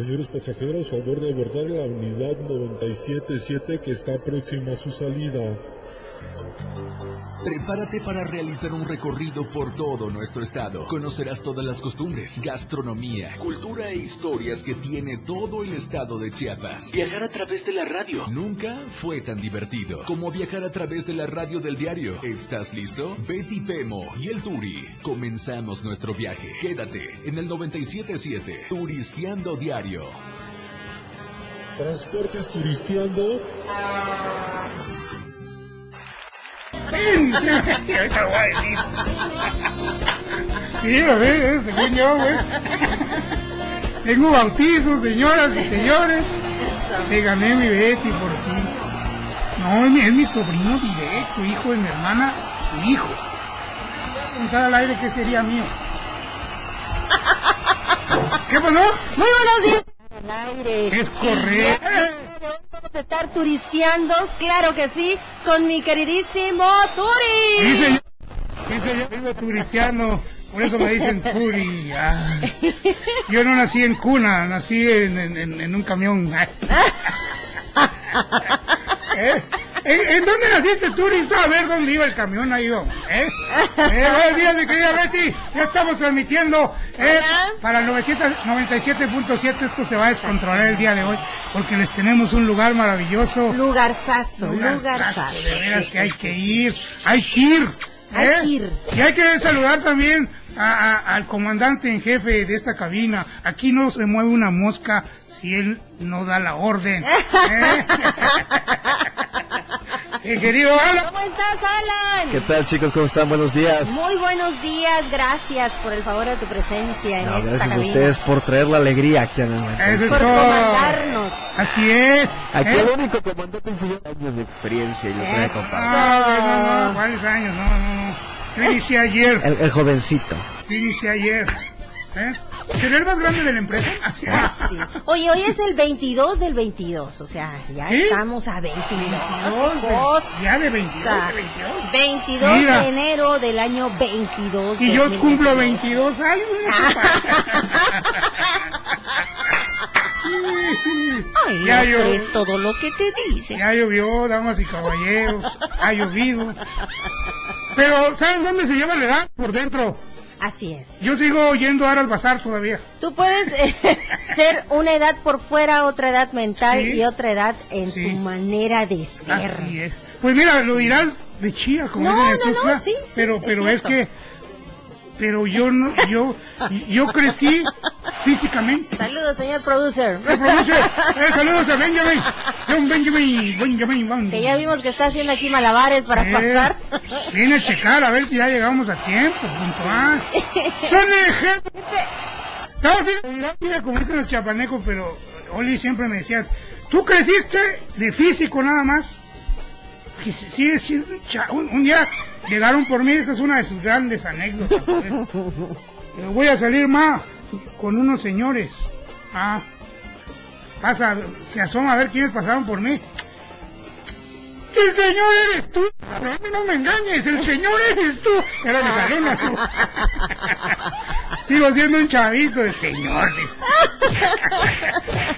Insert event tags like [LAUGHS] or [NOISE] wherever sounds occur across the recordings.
Señores pasajeros, favor de abordar la unidad 977 que está próxima a su salida. Prepárate para realizar un recorrido por todo nuestro estado. Conocerás todas las costumbres, gastronomía, cultura e historias que tiene todo el estado de Chiapas. Viajar a través de la radio. Nunca fue tan divertido como viajar a través de la radio del diario. ¿Estás listo? Betty Pemo y el Turi. Comenzamos nuestro viaje. Quédate en el 977 Turisteando Diario. Transportes Turisteando. Ahorita lo voy a decir. Sí, a ver, según yo, güey. Tengo bautizos, señoras y señores. Te gané mi Betty por ti. No, es mi, es mi sobrino directo, hijo de mi hermana, su hijo. Contar al aire que sería mío. ¿Qué pasó? Muy buenos días. Al aire. Es correcto. A estar turisteando, claro que sí, con mi queridísimo Turi. Sí, señor. Sí, señor. Vivo turistiano. Por eso me dicen Turi. Ah. Yo no nací en cuna, nací en, un camión. [LAUGHS] ¿Eh? ¿En, en dónde naciste tú, Risa? Dónde iba el camión, ahí. ¿Eh? eh buenos días, mi querida Betty. Ya estamos transmitiendo para el 997.7. Esto se va a descontrolar el día de hoy porque les tenemos un lugar maravilloso. Lugarzazo, Lugarzazo. De veras que hay que ir. Hay que ir. Hay ¿eh? que ir. Y hay que saludar también a- a- al comandante en jefe de esta cabina. Aquí no se mueve una mosca si él no da la orden. ¿eh? [LAUGHS] Eh, querido Alan. ¿Cómo estás, Alan? ¿Qué tal chicos? ¿Cómo están? Buenos días. Muy buenos días, gracias por el favor de tu presencia en No, esta gracias a cabina. ustedes por traer la alegría aquí en el Eso momento. es Por comandarnos. Así es. Aquí ¿eh? el único comandante enseñó años de experiencia y lo trae Eso. compadre. No, no, no, ¿cuáles años? No, no, no. Yo inicié ayer. El, el jovencito. Yo inicié ayer. ¿Eh? ¿Será el más grande de la empresa? Ah, es. sí. Oye, hoy es el 22 del 22, o sea, ya ¿Sí? estamos a 22. 22, qué cosa. ya de 22, de 22. 22 Mira. de enero del año 22. Y yo 2022. cumplo 22 años. [LAUGHS] Ay, Ya no crees todo lo que te dicen. Ya llovió, damas y caballeros. Ha llovido. Pero, ¿saben dónde se lleva la edad? Por dentro. Así es. Yo sigo yendo ahora al bazar todavía. Tú puedes eh, [LAUGHS] ser una edad por fuera, otra edad mental Sí. y otra edad en Sí. tu manera de ser. Así es. Pues mira, lo dirás de chía, como No, no, no, sí, sí, pero, es pero es cierto. que, pero yo no, yo, yo crecí físicamente. Saludos, señor producer. Eh, produce, eh, saludos a Benjamin, John Benjamin, Benjamin, vamos. Que ya vimos que está haciendo aquí malabares para Eh, pasar. Vine a checar a ver si ya llegamos a tiempo, puntual. Son ejemplo. No, mira, mira como dicen los chapanecos, pero Oli siempre me decía, tú creciste de físico nada más. Sí, cha- un, un día llegaron por mí, esta es una de sus grandes anécdotas. Pero voy a salir más con unos señores. Ah, pasa, se asoma a ver quiénes pasaron por mí. El señor eres tú. No me engañes, el señor eres tú. Era mi alumna. tú. [LAUGHS] Sigo siendo un chavito, el señor. [LAUGHS]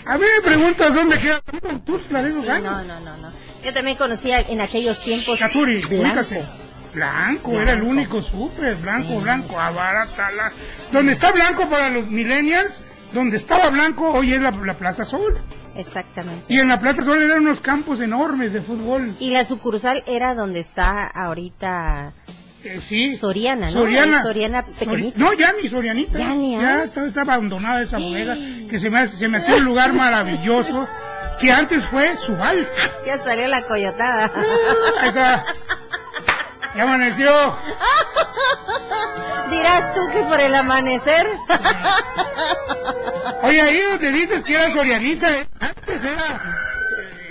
A mí me preguntas dónde queda tú, Sí, no, no, no, no. Yo también conocía en aquellos tiempos Katuri, blanco. ubícate. Blanco, era el único súper, blanco, Sí. blanco, abaratala. Donde está blanco para los millennials, donde estaba blanco, hoy es la, la Plaza Sol. Exactamente. Y en la Plaza Sol eran unos campos enormes de fútbol. Y la sucursal era donde está ahorita Eh, sí. Soriana, ¿no? Soriana. Soriana Sori- pequeñita. no, ya ni Sorianita. Ya ni, Ya está abandonada esa bodega. Que se me, se me hacía un lugar maravilloso. [LAUGHS] Que antes fue su balsa. [LAUGHS] Ya salió la coyotada. Está. Ya amaneció. Dirás tú que por el amanecer. Oye, ahí donde dices que era Sorianita, eh, antes era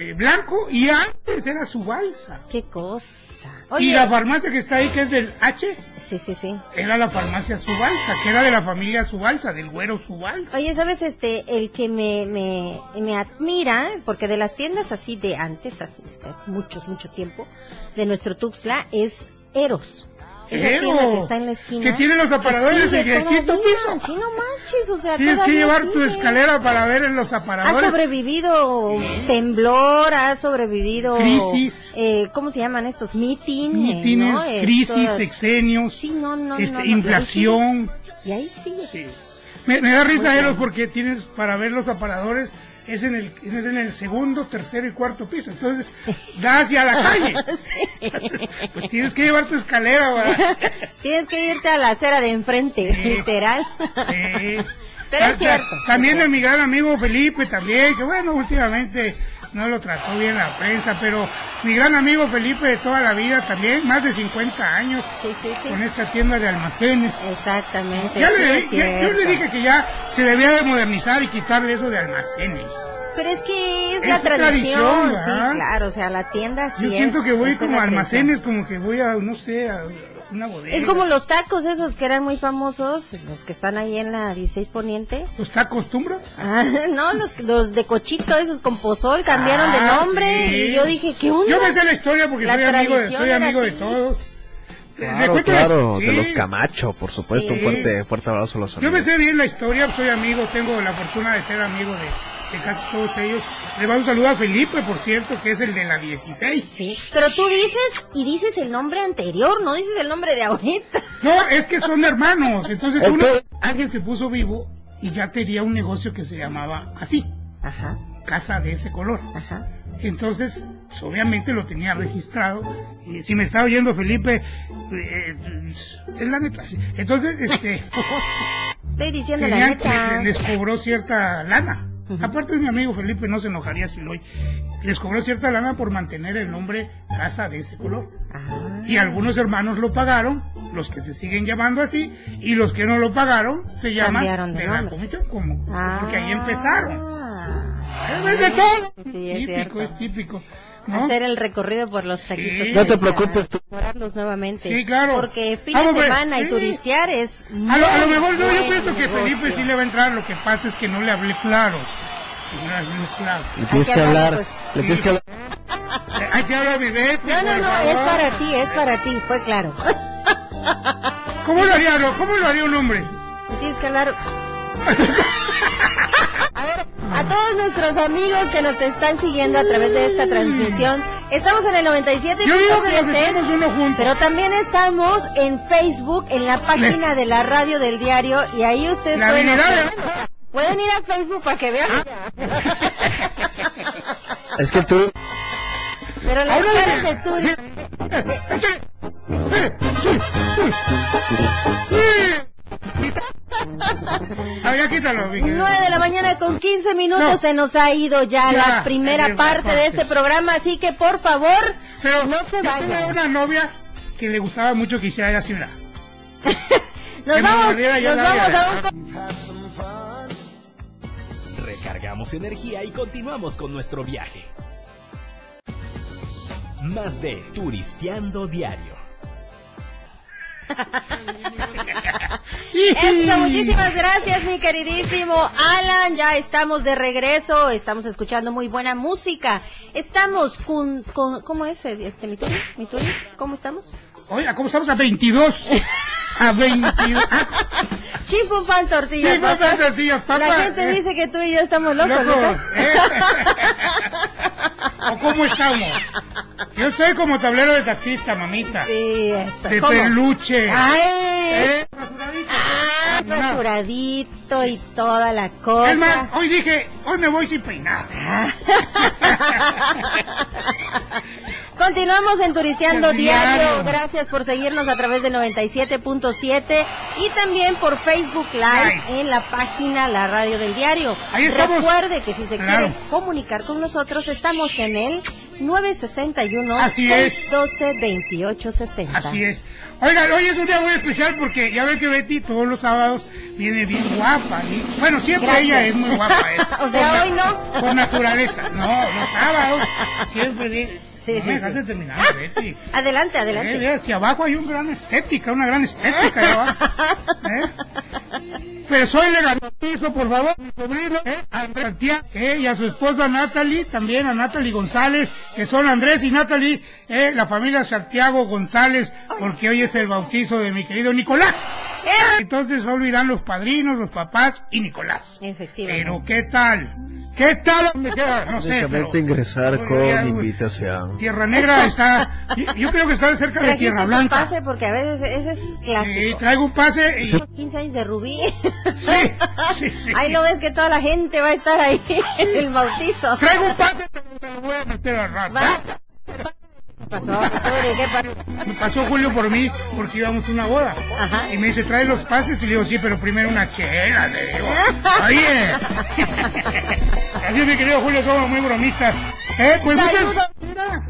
eh, blanco y antes era su balsa. Qué cosa. Y la farmacia que está ahí, que es del H, sí, sí, sí. era la farmacia Subalsa, que era de la familia Subalsa, del güero Subalsa. Oye, ¿sabes? Este, el que me, me, me admira, porque de las tiendas así de antes, hace hace muchos, mucho tiempo, de nuestro Tuxtla, es Eros. Esa tienda que está en la esquina. Que tiene los aparadores el quinto piso. Sí, no manches, o sea, Tienes que llevar tu sigue. escalera para ver en los Ha aparadores. sobrevivido temblor, ha sobrevivido Crisis. eh, ¿cómo se llaman estos? Meeting, Mítines, ¿no? Eh, crisis, sexenios, Sí, no, no, este, no, inflación. Y ahí sigue. Sí. Me, me da risa Eros porque tienes para ver los aparadores es en el es en el segundo, tercero y cuarto piso. Entonces da hacia la [LAUGHS] calle. [LAUGHS] Pues tienes que llevar tu escalera. ¿verdad? [LAUGHS] Tienes que irte a la acera de enfrente, Sí. literal. Sí. Pero es cierto. ta- También de mi gran amigo Felipe también, que bueno, últimamente no lo trató bien la prensa, pero mi gran amigo Felipe de toda la vida también, más de 50 años, Sí, sí, sí. con esta tienda de almacenes. Exactamente. Ya le- ya- yo le dije que ya se debía de modernizar y quitarle eso de almacenes. Pero es que es, Es la tradición, tradición, sí, claro, o sea, la tienda sí Yo siento es- que voy como a almacenes, como que voy a, no sé, a una bodega. Es como los tacos esos que eran muy famosos, los que están ahí en la 16 Poniente. ¿Los tacos tumbra? Ah, [LAUGHS] no, los, los de cochito, esos con pozol, cambiaron de Ah, nombre sí. y yo dije, ¿qué onda? Yo me sé la historia porque La soy amigo, de, soy amigo de todos. Le Claro, claro, la- de sí. los Camacho, por supuesto. Sí. Un fuerte, fuerte abrazo a los Yo me amigos. sé bien la historia, soy amigo, tengo la fortuna de ser amigo de, de casi todos ellos. Le mando un saludo a Felipe, por cierto, que es el de la 16. Sí, pero tú dices y dices el nombre anterior, no dices el nombre de ahorita. No, es que son hermanos. Entonces uno, alguien se puso vivo y ya tenía un negocio que se llamaba así, Ajá, casa de ese color. ajá. Entonces, pues, obviamente lo tenía registrado. Y si me está oyendo Felipe, eh, es la neta. Entonces, este, [LAUGHS] Estoy diciendo la tenían que- neta. les cobró cierta lana. Aparte de mi amigo Felipe, no se enojaría si lo. Les cobró cierta lana por mantener el nombre casa de ese color. Ah, Y algunos hermanos lo pagaron, los que se siguen llamando así, y los que no lo pagaron se llaman Cambiaron de de la nombre. comisión, como, porque ahí ah. empezaron. Es de todo. Sí, es típico, cierto. es típico. ¿no? Hacer el recorrido por los taquitos. Sí. No te preocupes, tú- explorarlos nuevamente. Sí, claro. Porque fin Vamos, de semana y sí. turistear es. A lo, a lo mejor yo, yo pienso que. Felipe sí le va a entrar, lo que pasa es que no le hablé claro. No le. Le tienes que que hablar. pues. Le tienes que hablar. [LAUGHS] Hay que hablar a mi Betty, No, no, no, es para ti, es para ti, fue claro. [LAUGHS] ¿Cómo lo haría, no? ¿Cómo lo haría un hombre? Me Tienes que hablar. [LAUGHS] A ver, a todos nuestros amigos que nos están siguiendo a través de esta transmisión, estamos en el Yo digo que nos 97.7, echemos uno juntos. pero también estamos en Facebook, en la página de la radio del diario, y ahí ustedes La pueden, pueden ir a Facebook para que vean. Es que tú. Pero las caras de. Sí. A ver, ya quítalo, mi querido. 9 de la mañana con 15 minutos No. se nos ha ido ya, Ya, la primera parte de este programa, así que por favor, Pero no se yo vayan. tenía una novia que le gustaba mucho que hiciera así, mira. [LAUGHS] nos que vamos, yo nos vamos a un... Recargamos energía y continuamos con nuestro viaje. Más de Turisteando Diario. [LAUGHS] Eso, muchísimas gracias, mi queridísimo Alan. Ya estamos de regreso, estamos escuchando muy buena música. Estamos con, con ¿cómo es este mi Turi? ¿Mi Turi? ¿Cómo estamos? Oiga, ¿cómo estamos? A 22. [LAUGHS] A 22. Ah, Chifu pan tortillas, pan, tortillas, papas. La gente Eh. dice que tú y yo estamos locos, locos. ¿eh? [LAUGHS] ¿O cómo estamos? Yo estoy como tablero de taxista, mamita. Sí, eso. De ¿Cómo? peluche. Ay, ¿Eh? Ah, No. rasuradito y toda la cosa. Es más, hoy dije, hoy me voy sin peinar. [LAUGHS] [LAUGHS] Continuamos en Turisteando Diario. diario. Gracias por seguirnos a través de 97.7 y también por Facebook Live en la página La Radio del Diario. Ahí. Recuerde que si se Claro. quiere comunicar con nosotros, estamos en el 961 Así es. 612 2860. Así es. Oiga, hoy es un día muy especial porque ya ve que Betty todos los sábados viene bien guapa. bueno, siempre Gracias. ella es muy guapa. ¿eh? [LAUGHS] O sea, Por hoy no. Por naturaleza. No, los sábados siempre viene. Sí, no sí, me sí. terminar, Betty. Adelante, Eh, adelante. ve, hacia abajo hay una gran estética, una gran estética. abajo. [LAUGHS] ¿Eh? Pero soy le por favor, mi sobrino, ¿eh? Andrés Santiago, ¿eh? y a su esposa Natalie, también a Natalie González, que son Andrés y Natalie, ¿eh? la familia Santiago González, porque hoy es el bautizo de mi querido Nicolás. Entonces olvidan los padrinos, los papás y Nicolás. Efectivamente. Pero ¿qué tal? ¿Qué tal? ¿Dónde queda? No sé. Pero- ingresar con ya, invitación. Tierra Negra está, yo, yo creo que está cerca de Tierra Blanca. pase porque a veces ese es Sí, clásico. traigo un pase y... Sí, 15 años de Rubí. sí, sí. Ahí no ves que toda la gente va a estar ahí [LAUGHS] en el bautizo. Traigo un pase, pero te lo voy a meter al rato. Va. ¿Qué pasó? ¿Qué pasó? Me pasó Julio por mí porque íbamos a una boda. Ajá. Y me dice, trae los pases y le digo, sí, pero primero una chela, le digo. [LAUGHS] Oye. Así es, mi querido Julio, somos muy bromistas. Eh, pues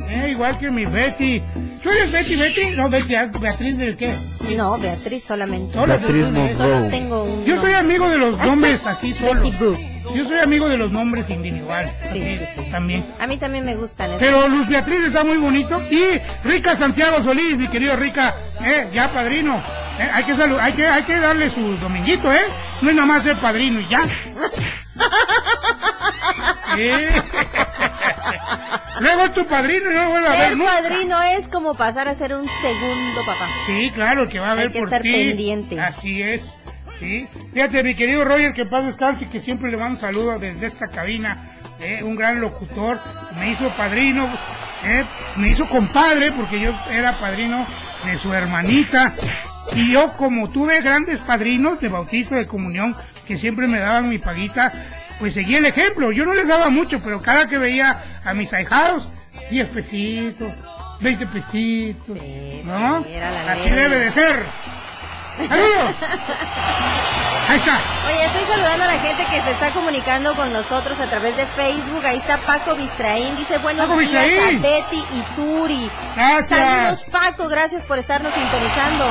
eh, igual que mi Betty. ¿Tú eres Betty, Betty? No, Betty, ah, Beatriz del qué? No, Beatriz solamente. Solo Beatriz Monroe. tengo un Yo soy amigo de los [LAUGHS] nombres así solo. Betty Boo. Yo soy amigo de los nombres individuales. Sí, así, sí, sí. También. A mí también me gustan. Pero Luz Beatriz está muy bonito. Y Rica Santiago Solís, mi querido Rica, eh, ya padrino. Eh, hay, que salu- hay, que, hay que darle su dominguito, ¿eh? No es nada más ser padrino y ya. Sí. [LAUGHS] Luego es tu padrino y no lo vuelve a ver Ser padrino es como pasar a ser un segundo papá. Sí, claro, que va a Hay ver que por estar ti. pendiente. Así es. Sí. Fíjate, mi querido Roger, que paz descanse, que siempre le mando un saludo desde esta cabina. eh, un gran locutor. Me hizo padrino. eh, me hizo compadre, porque yo era padrino de su hermanita. Y yo, como tuve grandes padrinos de bautizo, de comunión, que siempre me daban mi paguita, pues seguí el ejemplo. Yo no les daba mucho, pero cada que veía a mis ahijados, 10 pesitos, 20 pesitos, Sí, ¿no? sí, Así debe de ser. ¡Saludos! Ahí está. Oye, estoy saludando a la gente que se está comunicando con nosotros a través de Facebook. Ahí está Paco Bistraín. Dice buenos Paco días Bistraín. a Betty y Turi. Gracias. Saludos Paco, gracias por estarnos sintonizando.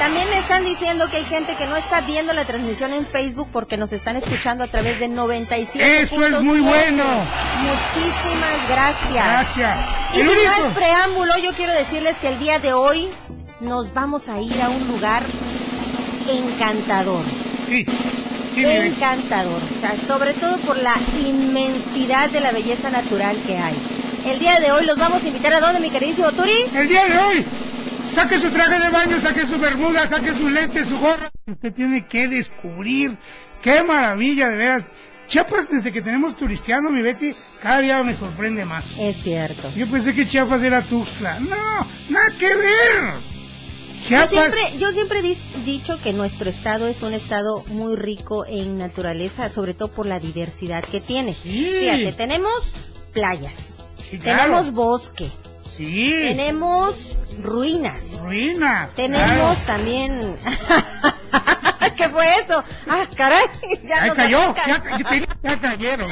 También me están diciendo que hay gente que no está viendo la transmisión en Facebook porque nos están escuchando a través de 97. Eso es muy bueno. Muchísimas gracias. Gracias. Y El sin único- más preámbulo, yo quiero decirles que el día de hoy nos vamos a ir a un lugar encantador. Sí. Sí. Encantador. O sea, sobre todo por la inmensidad de la belleza natural que hay. El día de hoy los vamos a invitar a dónde, mi queridísimo Turi? El día de hoy, saque su traje de baño, saque su bermuda, saque su lente, su gorra. Usted tiene que descubrir. ¡Qué maravilla, de veras! Chiapas, desde que tenemos turisteando, mi Betty, cada día me sorprende más. Es cierto. Yo pensé que Chiapas era Tuxtla. No, nada que ver. Yo siempre, yo siempre he dicho que nuestro estado es un estado muy rico en naturaleza, sobre todo por la diversidad que tiene. Sí. Fíjate, tenemos playas, Sí, claro. tenemos bosque, sí, tenemos ruinas, ruinas. tenemos también... [LAUGHS] ¿Qué fue eso? Ah, caray, ya. Ahí nos cayó, ya, ya cayeron.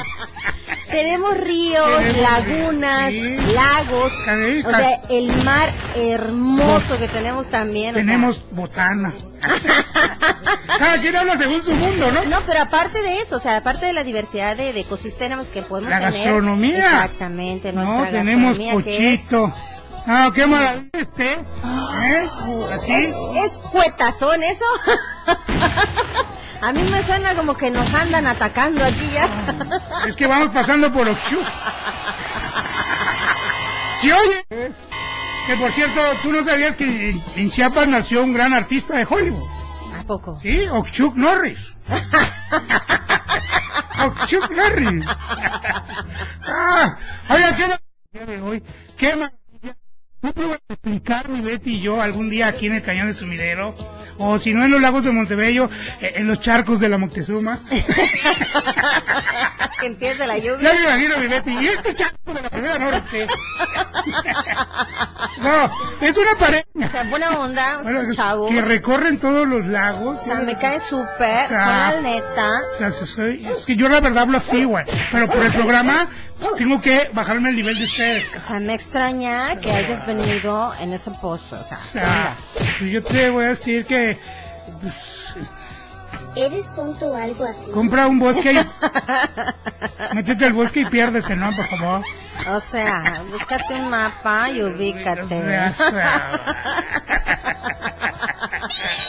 Tenemos ríos, lagunas, sí. lagos, o sea, el mar hermoso que tenemos también. o sea, Tenemos botana. [LAUGHS] Cada quien habla según su mundo, ¿no? No, pero aparte de eso, o sea, aparte de la diversidad de, de ecosistemas que podemos La tener. gastronomía. Exactamente, nuestra No, tenemos gastronomía que es- pochito. Ah, qué maravilla este. ¿Eh? Así. ¿Es cuetazón eso? [LAUGHS] A mí me suena como que nos andan atacando aquí ya. Es que vamos pasando por Oxu. ¿Sí oye? Que por cierto, tú no sabías que en, en Chiapas nació un gran artista de Hollywood. ¿A poco? ¿Sí? Oxchuck Norris. [LAUGHS] Oxchuck Norris. ah, oiga, qué hoy. Qué maravilla. ¿No puedo explicar mi Betty y yo algún día aquí en el Cañón de Sumidero? O si no en los lagos de Montebello, eh, en los charcos de la Moctezuma. [LAUGHS] que empiece la lluvia. Ya me imagino mi Betty. ¿Y este charco de la primera norte? [LAUGHS] no, es una pared. O sea, buena onda, [LAUGHS] Bueno, chavos. que recorren todos los lagos. O sea, me cae súper, O sea, son la neta. O sea, soy- es que yo la verdad hablo así, güey. Pero por el programa pues, tengo que bajarme el nivel de ustedes. O sea, me extraña que hayas venido en ese pozo. O sea, O ¿qué sea? Pues, yo te voy a decir que pues, ¿Eres tonto o algo así? compra un bosque y [LAUGHS] métete al bosque y piérdete, ¿no? Por favor. O sea, búscate un mapa y ubícate. [LAUGHS]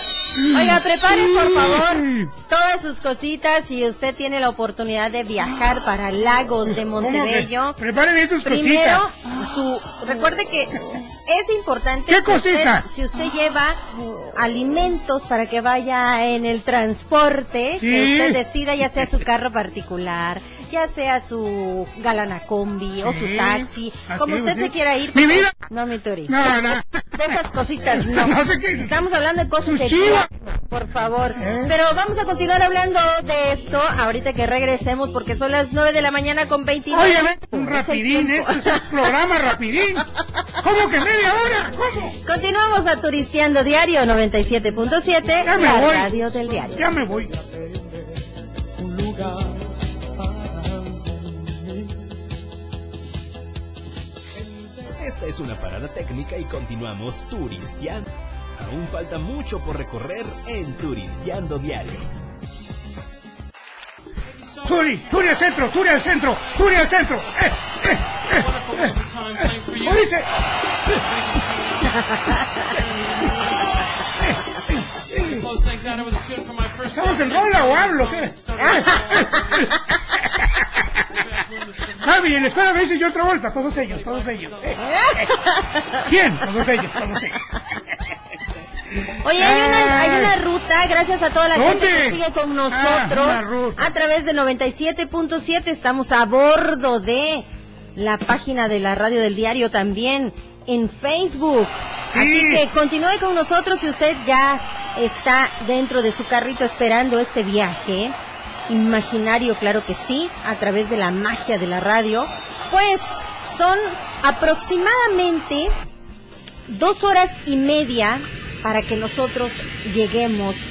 Oiga, prepare por favor todas sus cositas si usted tiene la oportunidad de viajar para Lagos de Montebello. Preparen esas Primero, cositas. su, recuerde que es importante ¿Qué si usted, si usted lleva alimentos para que vaya en el transporte, que usted decida ya sea su carro particular, ya sea su galana combi o su Sí. taxi, como usted sí. se quiera ir. ¡Mi vida! No, mi Tori. No, no. De esas cositas, no. [LAUGHS] No sé qué- Estamos hablando de cosas de por favor. ¿Eh? Pero vamos a continuar hablando de esto ahorita que regresemos porque son las 9 de la mañana con 29. Oye, un rapidín, ¿eh? Es un programa rapidín. ¿Cómo que media hora? ¿Cómo? Continuamos a Turisteando Diario 97.7, Ya me la voy. radio del diario. Ya me voy. Esta es una parada técnica y continuamos turisteando. Aún falta mucho por recorrer en Turisteando Diario. Turi, Turi al centro, Turi al centro, Turi al centro. Eh, eh, eh, eh. ¿Cómo dice? [LAUGHS] ¿Estamos en rola o hablo? ¿Qué? [LAUGHS] En la escuela me yo otra vuelta, todos ellos, todos ellos. Eh, [LAUGHS] eh. ¿Quién? Todos ellos, todos ellos. Oye, hay una, hay una ruta, gracias a toda la ¿Dónde? gente que sigue con Ah, nosotros ruta. a través de 97.7. Estamos a bordo de la página de la radio del diario también en Facebook. Sí. Así que continúe con nosotros si usted ya está dentro de su carrito esperando este viaje imaginario, claro que sí, a través de la magia de la radio. Pues son aproximadamente dos horas y media para que nosotros lleguemos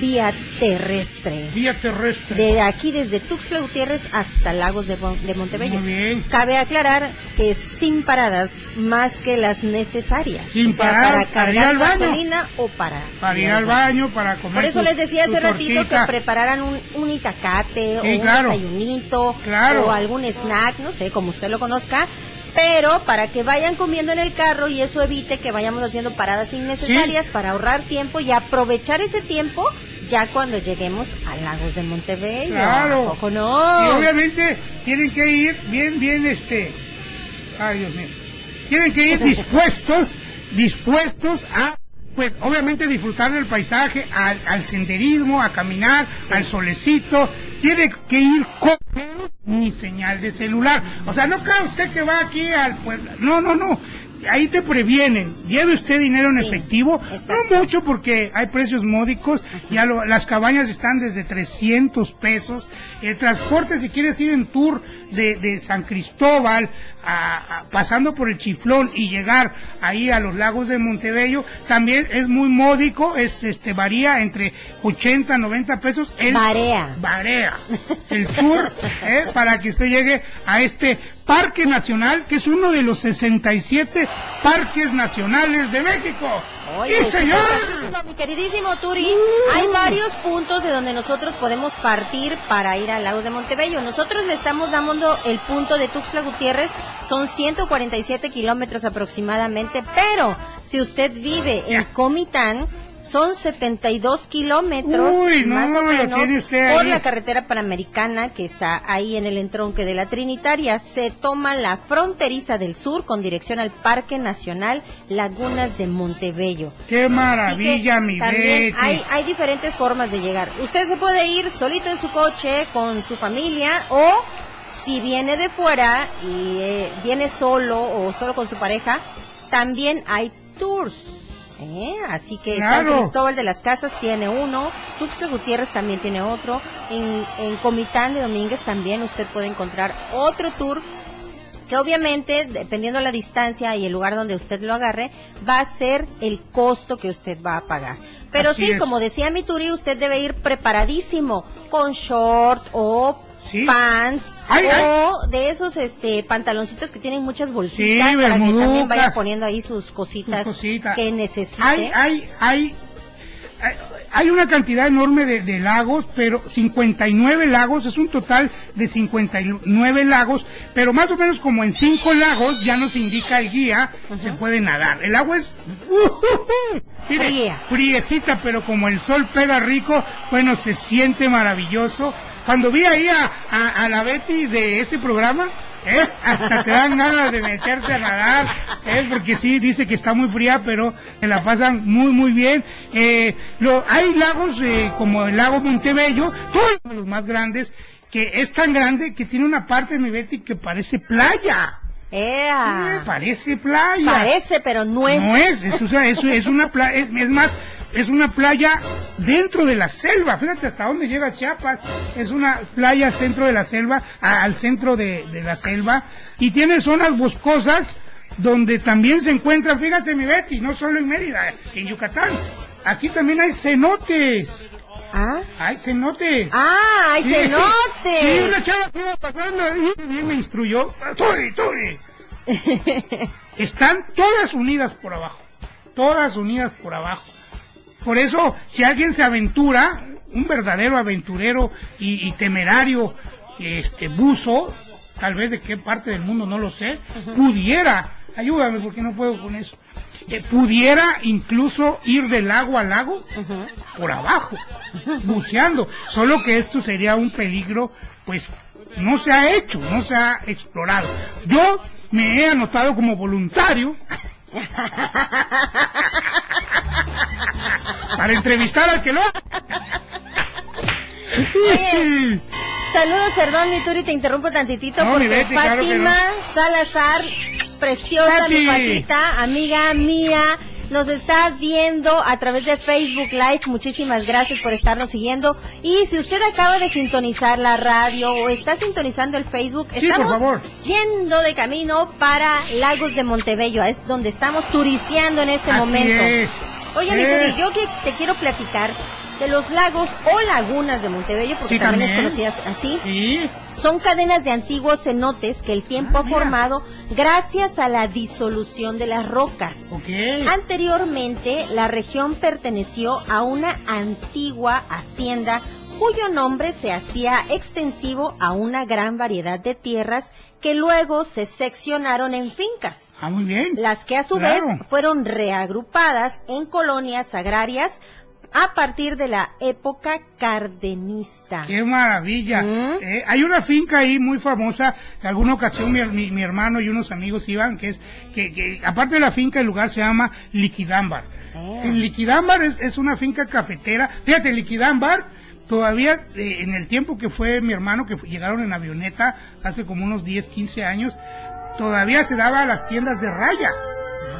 vía terrestre. Vía terrestre. De aquí desde Tuxtla Gutiérrez hasta Lagos de, de Montebello. Muy bien. Cabe aclarar que sin paradas más que las necesarias. Sin o sea, parar, para para ir cargar al baño. gasolina o para, Para ir al baño, para comer. Por eso tu- les decía hace ratito que prepararan un, un itacate Sí, o claro. un desayunito Claro. o algún snack, no sé, como usted lo conozca, pero para que vayan comiendo en el carro y eso evite que vayamos haciendo paradas innecesarias para ahorrar tiempo y aprovechar ese tiempo ya cuando lleguemos a Lagos de Montebello. Claro. ¿A poco no? Y obviamente tienen que ir bien, bien, este. Ay, Dios mío. Tienen que ir [LAUGHS] dispuestos, dispuestos a, pues, obviamente disfrutar del paisaje, al, al senderismo, a caminar, al solecito. Tiene que ir con ni señal de celular. O sea, no crea usted que va aquí al pueblo. No, no, no. Ahí te previenen. Lleve usted dinero en Sí, efectivo. exacto. No mucho porque hay precios módicos. Ya lo- las cabañas están desde 300 pesos. El transporte, si quieres ir en tour de, de San Cristóbal, a- a- pasando por el Chiflón y llegar ahí a los lagos de Montebello, también es muy módico. Es, este, varía entre 80, 90 pesos. El, Varea. Varea. El tour, [LAUGHS] ¿eh? para que usted llegue a este Parque Nacional, que es uno de los 67 parques nacionales de México. Oye, ¡Sí, señor! mi queridísimo Turi, hay varios puntos de donde nosotros podemos partir para ir al lago de Montebello. Nosotros le estamos dando el punto de Tuxtla Gutiérrez, son 147 kilómetros aproximadamente, pero si usted vive en Comitán, son 72 kilómetros, Uy, no, más o menos, por la carretera panamericana que está ahí en el entronque de la Trinitaria. Se toma la fronteriza del sur con dirección al Parque Nacional Lagunas de Montebello. ¡Qué maravilla, mi también hay, hay diferentes formas de llegar. Usted se puede ir solito en su coche con su familia o si viene de fuera y eh, viene solo o solo con su pareja, también hay tours. ¿Eh? Así que San. Cristóbal de las Casas tiene uno, Tuxtla Gutiérrez también tiene otro, en, en Comitán de Domínguez también usted puede encontrar otro tour que obviamente, dependiendo de la distancia y el lugar donde usted lo agarre, va a ser el costo que usted va a pagar. Pero Así sí, es. como decía mi Turi, usted debe ir preparadísimo con short o Sí. pants Ay, o de esos este pantaloncitos que tienen muchas bolsitas Sí, para que también bermuducas. vaya poniendo ahí sus cositas, Sus que necesite. Hay, hay, hay, una cantidad enorme de, de lagos, pero 59 lagos, es un total de 59 lagos, pero más o menos como en 5 lagos, ya nos indica el guía, se puede nadar. El agua es mire, Fría. friecita, pero como el sol pega rico, bueno, se siente maravilloso. Cuando vi ahí a, a- a la Betty de ese programa, ¿eh? hasta te dan ganas de meterte a nadar, ¿eh? porque sí, dice que está muy fría, pero se la pasan muy, muy bien. Eh, lo, hay lagos eh, como el lago Montebello, todos los más grandes, que es tan grande que tiene una parte, mi Betty, que parece playa. Eh, ¡Ea! parece playa. Parece, pero no es. No es, es, o sea, es, es una playa, es, es más, es una playa dentro de la selva. Fíjate hasta dónde llega Chiapas. Es una playa centro de la selva, a- al centro de, de la selva. Y tiene zonas boscosas donde también se encuentran, fíjate mi Betty, no solo en Mérida, en Yucatán. Aquí también hay cenotes. ¿Ah? Hay cenotes. ¡Ah! ¡Hay Sí. Sí, cenotes! una chava que iba pasando y me instruyó. ¡Turi, Turi! [LAUGHS] Están todas unidas por abajo. Todas unidas por abajo. Por eso, si alguien se aventura, un verdadero aventurero y, y temerario, este, buzo, tal vez de qué parte del mundo no lo sé, pudiera, ayúdame porque no puedo con eso, eh, pudiera incluso ir del lago al lago por abajo, buceando, solo que esto sería un peligro, pues no se ha hecho, no se ha explorado. Yo me he anotado como voluntario [LAUGHS] para entrevistar al que lo Oye, Saludos, perdón, mi Turi, te interrumpo tantitito No, mi porque Betty, claro Fátima Salazar, preciosa mi Pati. patita, amiga mía, nos está viendo a través de Facebook Live. Muchísimas gracias por estarnos siguiendo. Y si usted acaba de sintonizar la radio o está sintonizando el Facebook, Sí, estamos yendo de camino para Lagos de Montebello. Es donde estamos turisteando en este Así momento. es. Oye, Eh. Yo que te quiero platicar de los lagos o lagunas de Montebello, porque Sí, también, también. es conocidas así. Sí, Son cadenas de antiguos cenotes que el tiempo Ah, ha mira. formado gracias a la disolución de las rocas. Anteriormente, la región perteneció a una antigua hacienda cuyo nombre se hacía extensivo a una gran variedad de tierras que luego se seccionaron en fincas Ah, muy bien. las que a su Claro. vez fueron reagrupadas en colonias agrarias a partir de la época cardenista. Qué maravilla. ¿Mm? Eh, hay una finca ahí muy famosa, que alguna ocasión mi, mi- mi hermano y unos amigos iban, que es, que, que aparte de la finca, el lugar se llama Liquidámbar. Ah. En Liquidámbar es, es una finca cafetera. Fíjate, Liquidámbar, todavía eh, en el tiempo que fue mi hermano, que fue- llegaron en avioneta hace como unos 10, 15 años, todavía se daba a las tiendas de raya.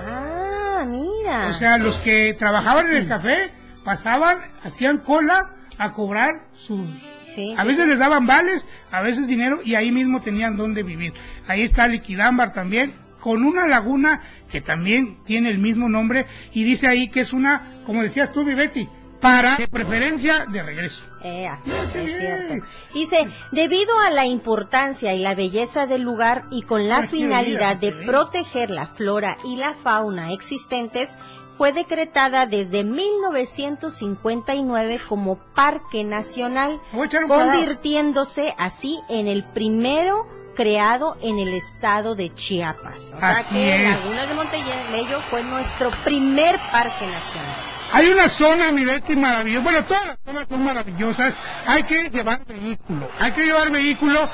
Ah, mira. O sea, los que trabajaban en el café pasaban, hacían cola a cobrar sus... Sí, A sí, veces les daban vales, a veces dinero y ahí mismo tenían donde vivir. Ahí está Liquidámbar también, con una laguna que también tiene el mismo nombre y dice ahí que es una, como decías tú, mi Betty, para de preferencia de regreso. Ea, qué es cierto. Dice, debido a la importancia y la belleza del lugar y con la finalidad de proteger la flora y la fauna existentes, fue decretada desde 1959 como Parque Nacional, convirtiéndose así en el primero creado en el estado de Chiapas. O sea Así que es. Laguna de Montebello fue nuestro primer parque nacional. Hay una zona, mi Betty, maravillosa. Bueno, todas las zonas son maravillosas. Hay que llevar vehículo. Hay que llevar vehículo.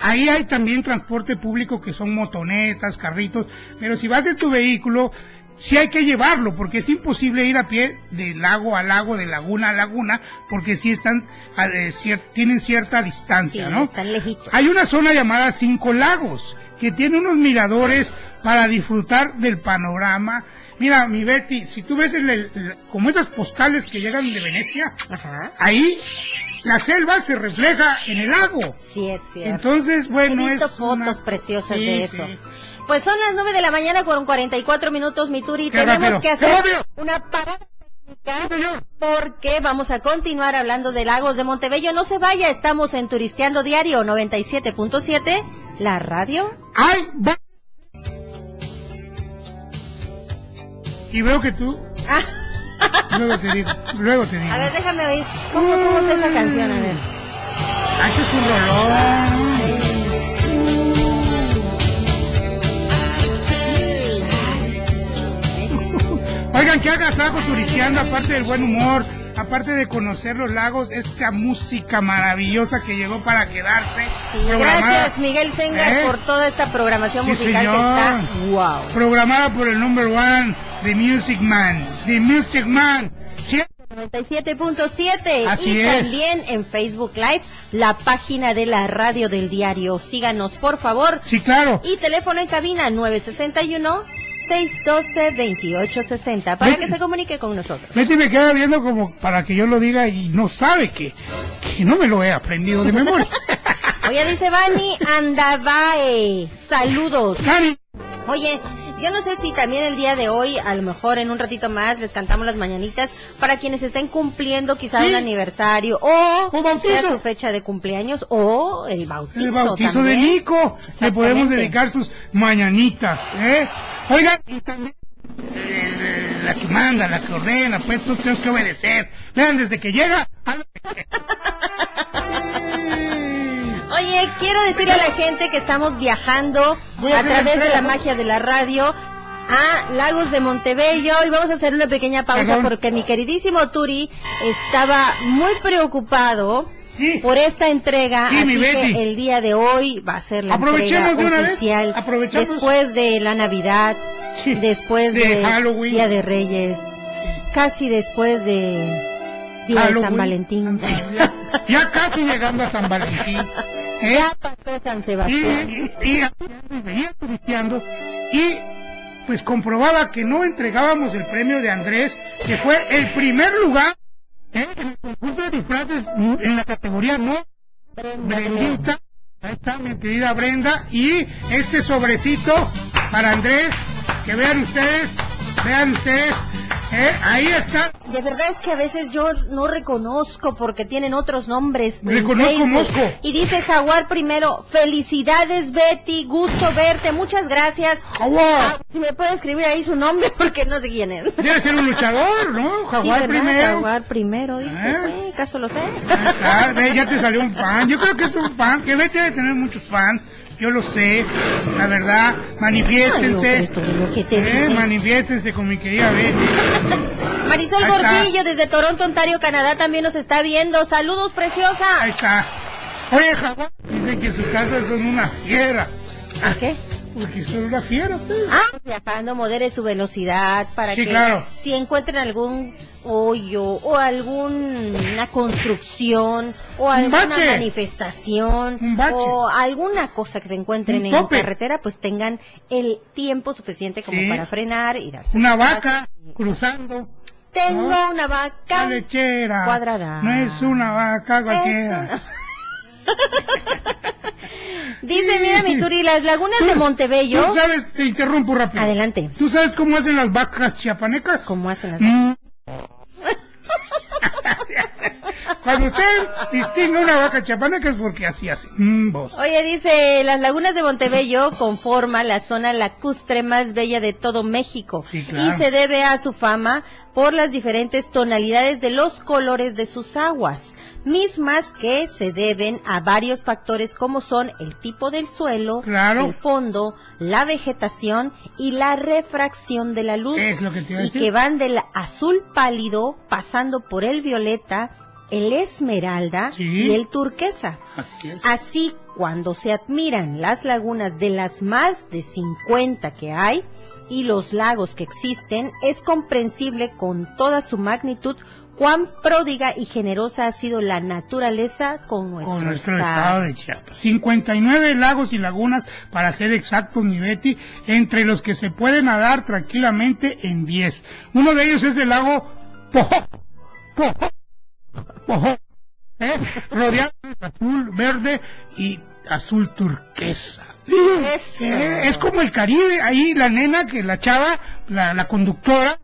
Ahí hay también transporte público que son motonetas, carritos. Pero si vas en tu vehículo, sí hay que llevarlo, porque es imposible ir a pie de lago a lago, de laguna a laguna, porque sí están, eh, cier- tienen cierta Sí, distancia, ¿no? están lejitos. Hay una zona llamada Cinco Lagos, que tiene unos miradores para disfrutar del panorama. Mira, mi Betty, si tú ves el- el- como esas postales que llegan de Venecia, Ajá. ahí la selva se refleja en el lago. Sí, es cierto. Entonces, bueno, He visto es fotos una- preciosas Sí, de eso. sí. Pues son las 9 de la mañana con 44 minutos, mi Turi. Qué Tenemos rápido. que ¡Qué hacer una parada porque vamos a continuar hablando de Lagos de Montebello. No se vaya, estamos en Turisteando Diario 97.7, la radio. ¡Ay! va- Y veo que tú... [LAUGHS] luego te digo, luego te digo. A ver, déjame oír. ¿Cómo, cómo es esa canción? A ver. Ah, ese es un rolón. Oigan, que hagas algo turisteando, aparte del buen humor, aparte de conocer los lagos, esta música maravillosa que llegó para quedarse. Sí, gracias Miguel Sengar ¿Eh? por toda esta programación Sí, musical que señor. está wow. Programada por el number one, The Music Man. The Music Man. Siempre 97.7 Así y es. también en Facebook Live la página de la radio del diario. Síganos por favor. Sí, claro. Y teléfono en cabina 961 612 2860 para que se comunique con nosotros. Betty me queda viendo como para que yo lo diga y no sabe que, que no me lo he aprendido de memoria. [LAUGHS] Oye, dice Vani Andabae. Saludos. Cari, Oye, yo no sé si también el día de hoy, a lo mejor en un ratito más, les cantamos las mañanitas para quienes estén cumpliendo quizá Sí. un aniversario o sea su fecha de cumpleaños o el bautizo. el bautizo de. Nico. Le podemos dedicar sus mañanitas, ¿eh? Oigan, y también eh, la que manda, la que ordena, pues todos tenemos que obedecer. Vean, desde que llega... a [LAUGHS] Oye, quiero decirle a la gente que estamos viajando a través de la magia de la radio a Lagos de Montebello. Y vamos a hacer una pequeña pausa porque mi queridísimo Turi estaba muy preocupado Sí. por esta entrega, Sí, así que el día de hoy va a ser la entrega oficial después de la Navidad, Sí, después de de, Halloween. Día de Reyes, casi después de Día de. San Valentín. Ya, ya casi llegando a San Valentín. ¿eh? Ya pasó San Sebastián. y, y, y venía turisteando y pues comprobaba que no entregábamos el premio de Andrés, que fue el primer lugar ¿eh? en el concurso de disfraces en la categoría no Brendita. Ahí está mi querida Brenda. Y este sobrecito para Andrés, que vean ustedes, vean ustedes, ¿eh? ahí está. De verdad es que a veces yo no reconozco porque tienen otros nombres. Reconozco. Mosco. Y dice Jaguar primero, felicidades Betty, gusto verte, muchas gracias. Jaguar. Ah, si me puede escribir ahí su nombre [LAUGHS] porque no sé quién es. Debe ser un luchador, ¿no? Sí, Jaguar ¿verdad? primero. Jaguar primero, dice. ¿Eh? Güey, ¿Caso lo sé? Ah, ve, ya te salió un fan. Yo creo que es un fan. Que vete de tener muchos fans. Yo lo sé. La verdad. Manifiéstense. Eh, manifiéstense con mi querida Betty. Marisol. Gordillo desde Toronto, Ontario, Canadá también nos está viendo. Saludos, preciosa. Ahí está. Oye, Jaguar. Dice que en su casa son una fiera. ¿A qué? Porque son una fiera. Ah, viajando, modere su velocidad para Sí, que claro. si encuentren algún hoyo o alguna construcción o alguna manifestación o alguna cosa que se encuentren en carretera, pues tengan el tiempo suficiente como Sí. para frenar y darse Una vaca cruzando. Tengo ¿no? una vaca lechera. cuadrada. No es una vaca cualquiera. [LAUGHS] Dice, mira mi Turi, las lagunas de Montebello. ¿Tú sabes? Te interrumpo rápido. Adelante. ¿Tú sabes cómo hacen las vacas chiapanecas? ¿Cómo hacen las Mm. [LAUGHS] Cuando usted distingue una vaca chiapaneca es porque así hace. Mm, vos. Oye, dice, las lagunas de Montebello conforman la zona lacustre más bella de todo México Sí, claro. y se debe a su fama por las diferentes tonalidades de los colores de sus aguas, mismas que se deben a varios factores como son el tipo del suelo, Claro. el fondo, la vegetación y la refracción de la luz. Es lo que te iba a y que van del azul pálido pasando por el violeta, el esmeralda Sí. y el turquesa. Así es. Así, cuando se admiran las lagunas de las más de 50 que hay y los lagos que existen, es comprensible con toda su magnitud cuán pródiga y generosa ha sido la naturaleza con nuestro, con nuestro estado de Chiapas. 59 lagos y lagunas, para ser exactos, mi Betty, entre los que se puede nadar tranquilamente en 10. Uno de ellos es el lago Pojo. Pojo. Pojo. ¿eh? Rodeado de azul, verde y azul turquesa. Eh, es como el Caribe, ahí la nena, que la chava, la, la conductora,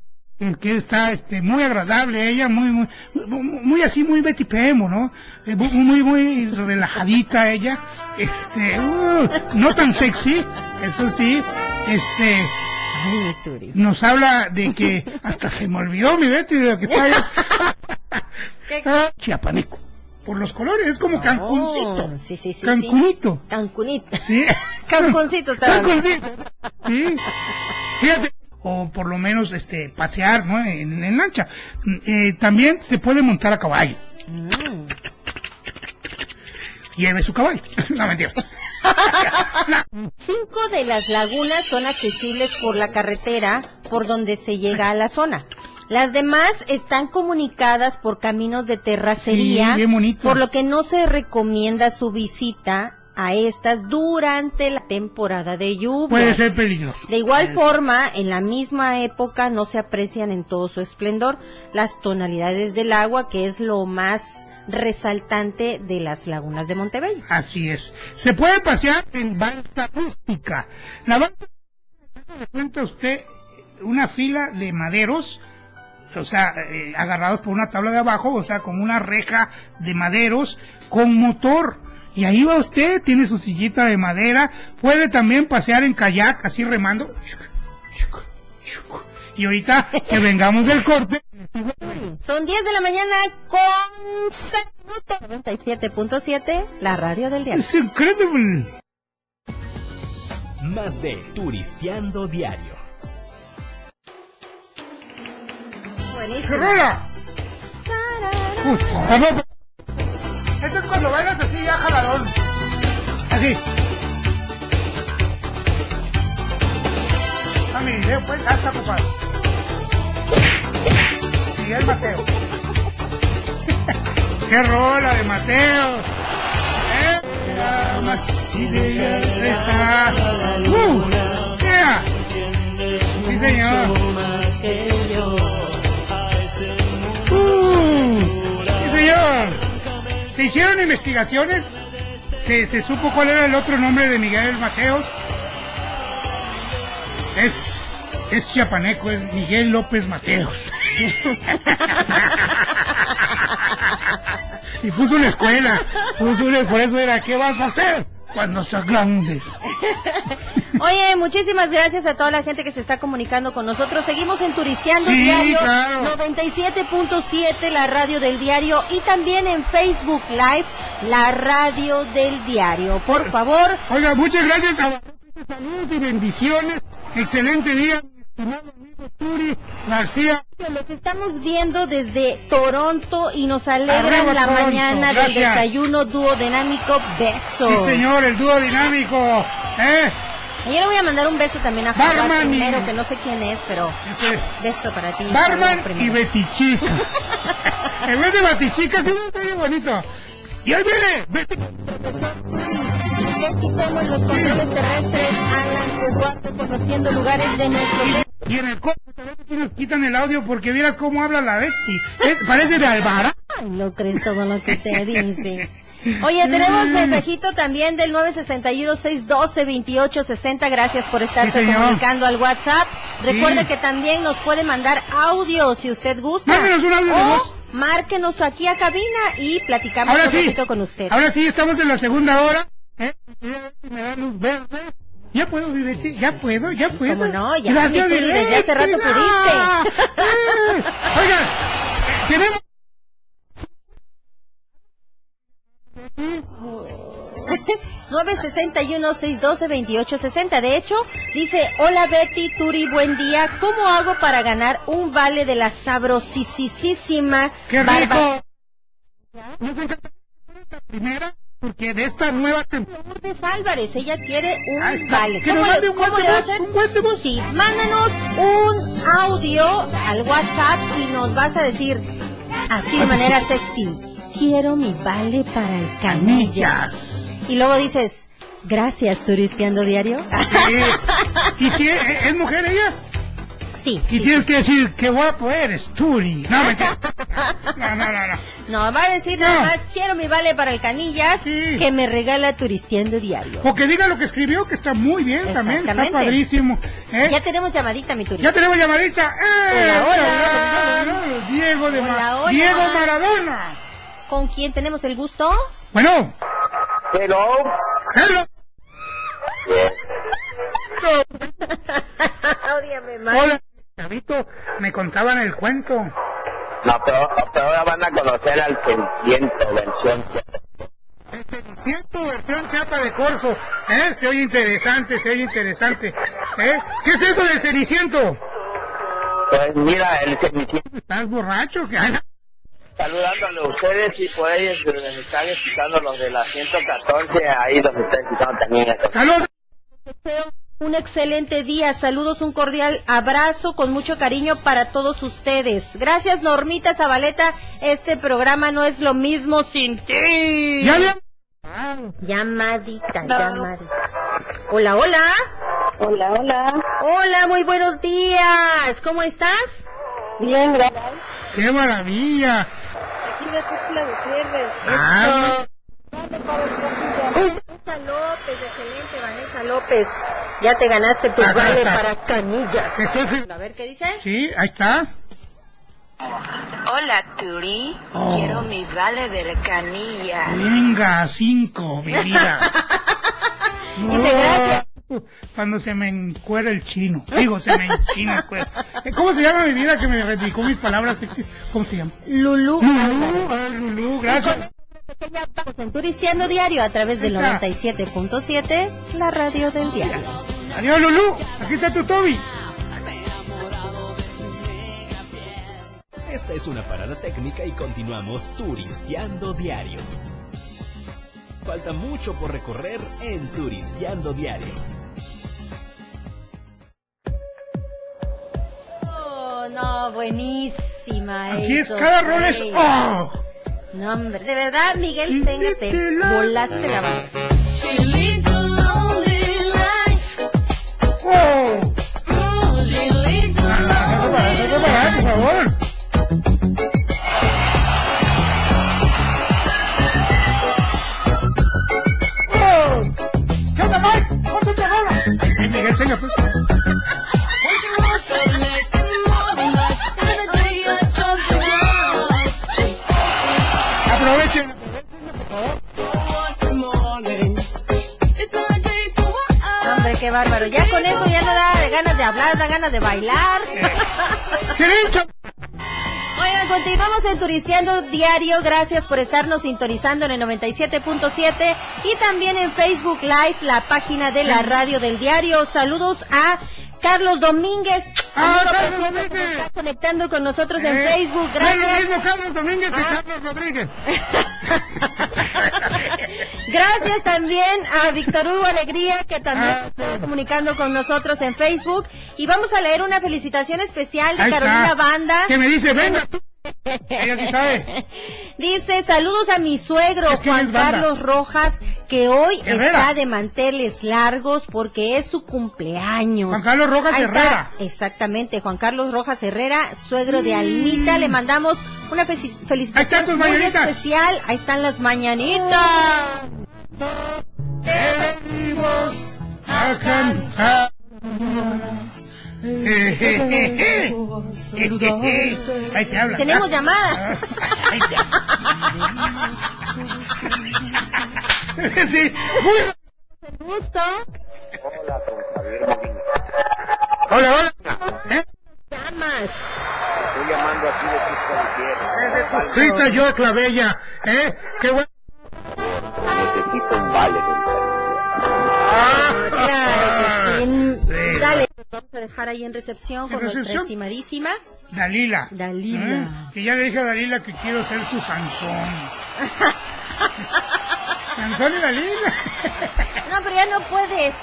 que está este, muy agradable ella, muy, muy, muy, muy así, muy Betty Pemo, ¿no? Eh, muy, muy, muy relajadita ella, este, uh, no tan sexy, eso sí, este, nos habla de que hasta se me olvidó mi Betty de lo que está. [LAUGHS] ¿Qué? Ah, Chiapaneco. Por los colores, es como Cancuncito. Oh, sí, sí, sí, sí. Cancunito. Cancunito. Sí. [LAUGHS] Cancuncito. Cancuncito. Sí. Fíjate. O por lo menos este pasear, ¿no? En, en lancha. Eh, también se puede montar a caballo. Mm. Lleve su caballo. [LAUGHS] No, mentira. [LAUGHS] Cinco de las lagunas son accesibles por la carretera por donde se llega a la zona. Las demás están comunicadas por caminos de terracería, Sí, por lo que no se recomienda su visita a estas durante la temporada de lluvias. Puede ser peligroso. De igual forma, en la misma época no se aprecian en todo su esplendor las tonalidades del agua, que es lo más resaltante de las lagunas de Montebello. Así es. Se puede pasear en balsa rústica. La balsa cuenta usted una fila de maderos, o sea, eh, agarrados por una tabla de abajo, o sea, como una reja de maderos con motor. Y ahí va usted, tiene su sillita de madera, puede también pasear en kayak, así remando. Y ahorita que vengamos del corte, Son 10 de la mañana con 6 minutos. 97.7, la radio del día. es increíble. Más de Turisteando Diario. Buenísimo. ¡Rola! Uy, perdón. Eso es cuando bailas así ya jaladón. Así. A mi video pues está ocupado. Miguel Mateo. ¡Qué rola de Mateo! ¿Eh? Está. ¡Uh! ¡Yeah! Sí, señor. Se hicieron investigaciones. Se, se supo cuál era el otro nombre de Miguel Mateos. Es, es chiapaneco, es Miguel López Mateos. [LAUGHS] y puso una escuela, puso por eso era, ¿qué vas a hacer cuando seas grande? [LAUGHS] Oye, muchísimas gracias a toda la gente que se está comunicando con nosotros. Seguimos en Turisteando Sí, Diario claro. 97.7, la radio del diario, y también en Facebook Live, la radio del diario. Por favor, Oiga, muchas gracias a saludos y bendiciones. Excelente día, estimado amigo Turi García. los estamos viendo desde Toronto y nos alegran Arriba, la Toronto. mañana del desayuno dúo dinámico. Besos. Sí, señor, el dúo dinámico. ¿Eh? Yo le voy a mandar un beso también a Barman y- primero, que no sé quién es, pero Ese. beso para ti. Barman y. Betichica. [LAUGHS] en vez de Batichica, sí, está bien bonito. Y ahí viene, quitamos los controles terrestres, conociendo lugares de nuestro. Y en el sí nos quitan el audio porque vieras cómo habla la Betty. Eh, Parece de Alvara. Ay, no crees todo lo que te [LAUGHS] dice. Oye, tenemos mensajito también del 961-612-2860. Gracias por estarse Sí, comunicando al WhatsApp. Recuerde Sí. que también nos puede mandar audio si usted gusta. Mándenos un audio de o voz. Márquenos aquí a cabina y platicamos Ahora un sí, ratito con usted. ahora sí, estamos en la segunda hora. ¿Eh? Me dan luz verde. Ya puedo, Betty, ya puedo, ya puedo. ¿Cómo no? Ya, Gracias, desde hace rato no. pudiste. [LAUGHS] Eh, Oigan, tenemos... [LAUGHS] 961-612-2860. De hecho, dice, hola Betty, Turi, buen día. ¿Cómo hago para ganar un vale de la sabrosísima ¡Qué barba-! Nos encanta esta primera, porque de esta nueva temporada... Lourdes Álvarez, ella quiere un vale. ¿Cómo, le, un cómo le va a hacer? un. Sí, mándanos un audio al WhatsApp y nos vas a decir, así de manera sexy, quiero mi vale para el canillas. Y luego dices, gracias, Turisteando Diario. Sí. ¿Y si es, es mujer ella? sí, Y sí. tienes que decir, qué guapo eres, Turi. No, [LAUGHS] mentira. No, no, no, no. No, va a decir nada más, quiero mi vale para el canillas Sí. que me regala Turisteando Diario. O que diga lo que escribió, que está muy bien también, está padrísimo. ¿eh? Ya tenemos llamadita, mi Turi. Ya tenemos llamadita. ¡Eh! Hola, hola. Diego de Hola, hola. Diego Maradona. ¿Con quién tenemos el gusto? Bueno. Hello. Hello. Oye, Hola, chavito, me contaban el cuento. No, pero, pero ahora van a conocer al Ceniciento versión. El Ceniciento versión chapa de corso. ¿Eh? Se oye interesante, se oye interesante. ¿Eh? ¿Qué es eso del Ceniciento? Pues mira, el Ceniciento ¿Estás borracho? ¿Qué? Saludándole a ustedes y por ahí es donde me están escuchando los de la 114, ahí los están escuchando también. ¡Salud! Un excelente día, saludos, un cordial abrazo con mucho cariño para todos ustedes. Gracias Normita Zabaleta, este programa no es lo mismo sin ti. ¿Ya. Llamadita, llamadita. Hola, hola. Hola, hola. Hola, muy buenos días. ¿Cómo estás? Bien, gracias. ¡Qué maravilla! Aquí de Tuxtla Gutiérrez. Ah, Vanessa López, excelente, Vanessa López. Ya te ganaste tu vale para canillas. A ver, ¿qué dice? Sí, ahí está. Hola, Turi. Oh. Quiero mi vale de canilla. Venga, cinco, mi [LAUGHS] vida. Dice, gracias. Cuando se me encuera el chino. Digo, se me enchina el cuero. Eh, ¿Cómo se llama mi vida que me replicó mis palabras sexy? ¿Cómo se llama? Lulú. Lulú, ah, Lulú, gracias. En Turistiano Diario a través del 97.7, la radio del diario. Adiós, Lulú. Aquí está tu Toby. Esta es una parada técnica y continuamos turisteando diario. Falta mucho por recorrer en Turisteando Diario. Oh, no, buenísima. Aquí es cada rol es. ¡Oh! No, hombre, de verdad, Miguel Senga, te volaste la mano. ¡Oh! ¿Qué onda, Mike? ¿Cuánto te rola? Ahí está Miguel Senga. pues. Qué bárbaro. Ya con eso ya no da ganas de hablar, da ganas de bailar. [LAUGHS] ¡Silencio! Oigan, continuamos en Turisteando Diario. Gracias por estarnos sintonizando en el 97.7 y también en Facebook Live, la página de la radio del diario. Saludos a Carlos Domínguez. ¡Ah, Carlos que está conectando con nosotros en Eh, Facebook. no es lo Gracias. mismo Carlos Domínguez que Ah. Carlos Rodríguez. [LAUGHS] Gracias también a Víctor Hugo Alegría, que también Ah, está comunicando con nosotros en Facebook. Y vamos a leer una felicitación especial de Carolina está. Banda. Que me dice, venga tú. Ella sí sabe. Dice, saludos a mi suegro Es que Juan. Carlos Rojas, que hoy Herrera. está de manteles largos porque es su cumpleaños. Juan Carlos Rojas Ahí está. Herrera. Exactamente, Juan Carlos Rojas Herrera, suegro de Almita. Le mandamos una fe- felicitación muy mañanitas. especial. Ahí están las mañanitas. Te venimos a cantar. Ahí te. Tenemos llamada. Te- [LAUGHS] sí. Muy- Gusto. Hola. Hola, hola. ¿Eh? Llamas. Estoy llamando aquí de Gutiérrez. Sí, está yo, Clavella. ¿Eh? Qué bueno. Necesito un vale de Claro que sí. Sí. Dale. Vamos a dejar ahí en recepción con ¿En nuestra recepción? estimadísima. Dalila. Dalila. ¿Eh? Que ya le dije a Dalila que quiero ser su Sansón. [LAUGHS] Sansón y Dalila. No, pero ya no puedes.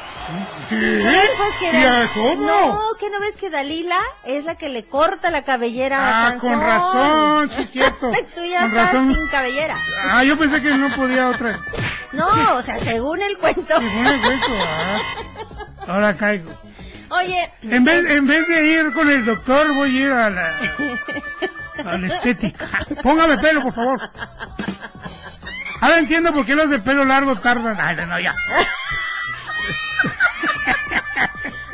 ¿Qué? Pues que Dal- ¿Cómo? No, que no ves que Dalila es la que le corta la cabellera a Ah, Sansón. con razón, sí es cierto. [LAUGHS] Tú ya Con estás razón. sin cabellera. Ah, yo pensé que no podía otra. No, o sea, según el cuento. Según el cuento, ah. Ahora caigo. Oye, En vez, en vez de ir con el doctor, voy a ir a la, a la estética. Póngame pelo, por favor. Ahora entiendo por qué los de pelo largo tardan. Ay, no, ya.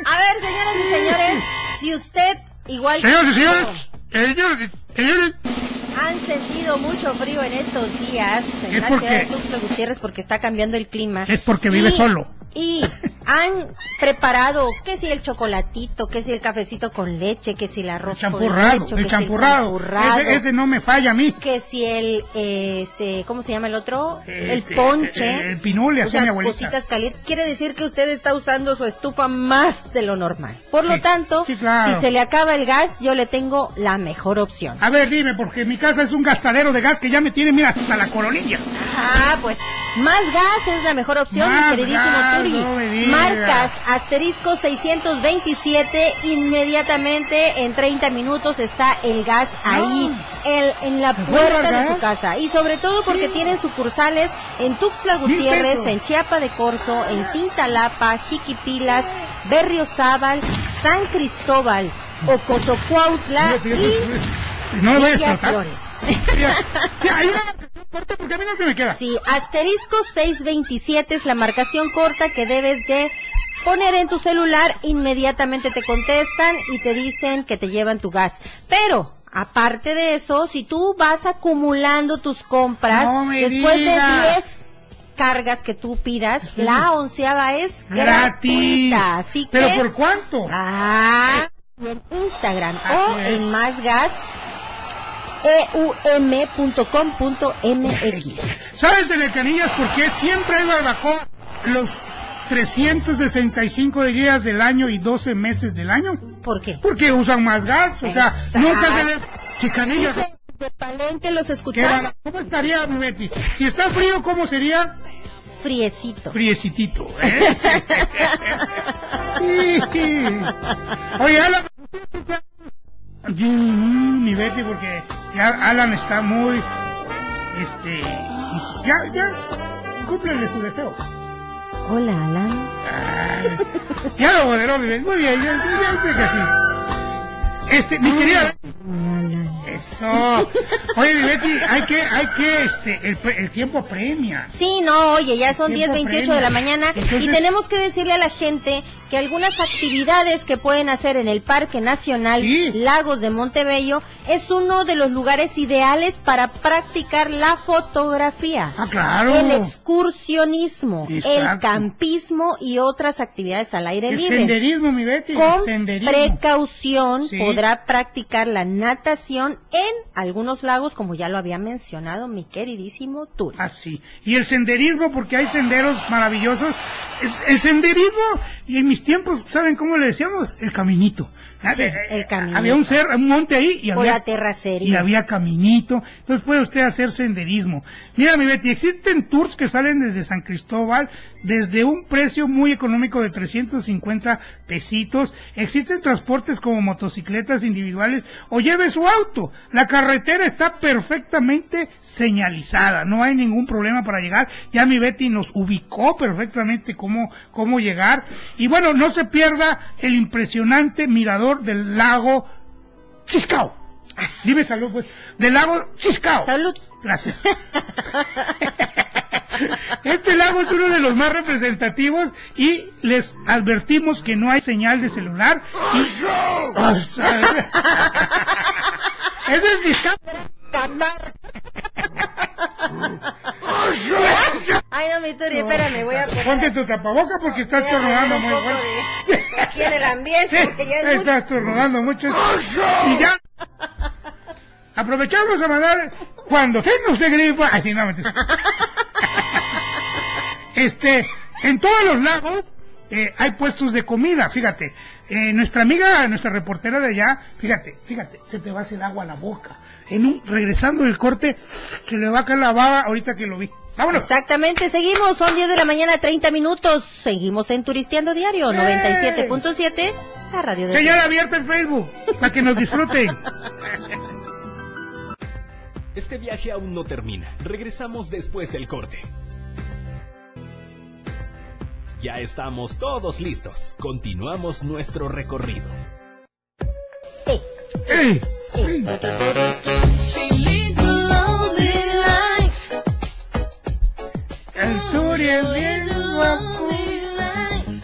a ver, señoras y señores, si usted, igual que Señores y señores, señores, señores, han sentido mucho frío en estos días en Es la porque- ciudad de Tuxtla Gutiérrez porque está cambiando el clima. Es porque vive Y- solo. Y han preparado, que si el chocolatito, que si el cafecito con leche, que si el arroz con Champurrado, leche, el champurrado. si el champurrado, Ese, ese no me falla a mí. que si el, eh, este, ¿cómo se llama el otro? el Este, ponche. el- el pinole, o sea, mi abuelita. cositas calientes. Quiere decir que usted está usando su estufa más de lo normal. Por lo tanto, sí, claro. si se le acaba el gas, yo le tengo la mejor opción. A ver, dime, porque mi casa es un gastadero de gas que ya me tiene, mira, hasta la coronilla. Ah, pues más gas es la mejor opción, Más mi queridísimo gas, No. Marcas asterisco 627, inmediatamente en 30 minutos está el gas ahí, el, en la ¿Me puerta de su casa. Y sobre todo porque tienen sucursales en Tuxtla Gutiérrez, en Chiapa de Corzo, en Cintalapa, Jiquipilas, Berriozábal, San Cristóbal, Ocosocuautla Fíjate, y No me voy a Villa explotar. Flores. Hay una marcación corta porque a mí no se me queda. Sí, asterisco 627 es la marcación corta que debes de poner en tu celular, inmediatamente te contestan y te dicen que te llevan tu gas. Pero, aparte de eso, si tú vas acumulando tus compras, No después digas. de 10 cargas que tú pidas, la onceava es Gratis. gratuita. Así ¿Pero que, por cuánto? Ah, en Instagram Así o es. en más gas eum.com.mx. ¿Sabes en el Canillas por qué siempre hay barbacoa los 365 días del año y 12 meses del año? ¿Por qué? Porque usan más gas, o sea, Exacto. nunca se les... Que Canillas... Dice, de Palenque los ¿qué escuchamos ¿Cómo estaría, mi Betty? Si está frío, ¿cómo sería? friecito. Friecitito, ¿eh? [LAUGHS] Oye, Alan... Mm, Mi Betty, porque ya Alan está muy... Este... Ya, ya... Cúmplele su deseo. Hola, Alan. Ay, ya lo moderó. Muy bien, ya, ya sé que sí. Este, mi querida... Eso. Oye, mi Betty, hay que, hay que, este, el, tiempo apremia. Sí, no, oye, ya son Tiempo 10.28 de la mañana y tenemos que decirle a la gente que algunas actividades que pueden hacer en el Parque Nacional Sí. Lagos de Montebello es uno de los lugares ideales para practicar la fotografía. Ah, claro. El excursionismo, el campismo y otras actividades al aire El libre. senderismo, mi Betty. Con precaución Sí. Podrá practicar la natación en algunos lagos, como ya lo había mencionado mi queridísimo Turi. Así. Y el senderismo, porque hay senderos maravillosos. Es- el senderismo, y en mis tiempos, ¿saben cómo le decíamos? El caminito. Sí, el eh, caminito. Había un un monte ahí y había, terracería. y había caminito. Entonces puede usted hacer senderismo. Mira, mi Betty, existen tours que salen desde San Cristóbal desde un precio muy económico de 350 pesitos. Existen transportes como motocicletas individuales o lleve su auto. La carretera está perfectamente señalizada. No hay ningún problema para llegar. Ya mi Betty nos ubicó perfectamente cómo, cómo llegar. Y bueno, no se pierda el impresionante mirador del lago Chiscao. Dime salud, pues. Del lago Chiscao. Salud. Gracias. [LAUGHS] Este lago es uno de los más representativos y les advertimos que no hay señal de celular. Y... [LAUGHS] Ese es Chiscao. [LAUGHS] Ay, no, mi Turi, espérame, voy a poner... Ponte tu tapaboca porque estás un muy fuerte. de- Aquí en el ambiente, Sí, porque ya es estás estornudando mucho. Y ya. Aprovechamos a mandar cuando tenga usted gripa. Así no, mentira. Este, en todos los lagos eh, hay puestos de comida, fíjate. Eh, nuestra amiga, nuestra reportera de allá, fíjate, fíjate, se te va a hacer agua a la boca. En un, regresando del corte, se le va a caer la baba ahorita que lo vi. Vámonos. Exactamente, seguimos, son 10 de la mañana, 30 minutos. Seguimos en Turisteando Diario, 97.7, la radio de... Señal abierta en Facebook, para que nos disfruten. Este viaje aún no termina. Regresamos después del corte. Ya estamos todos listos. Continuamos nuestro recorrido. ¡Ey! El Turi es bien guapo.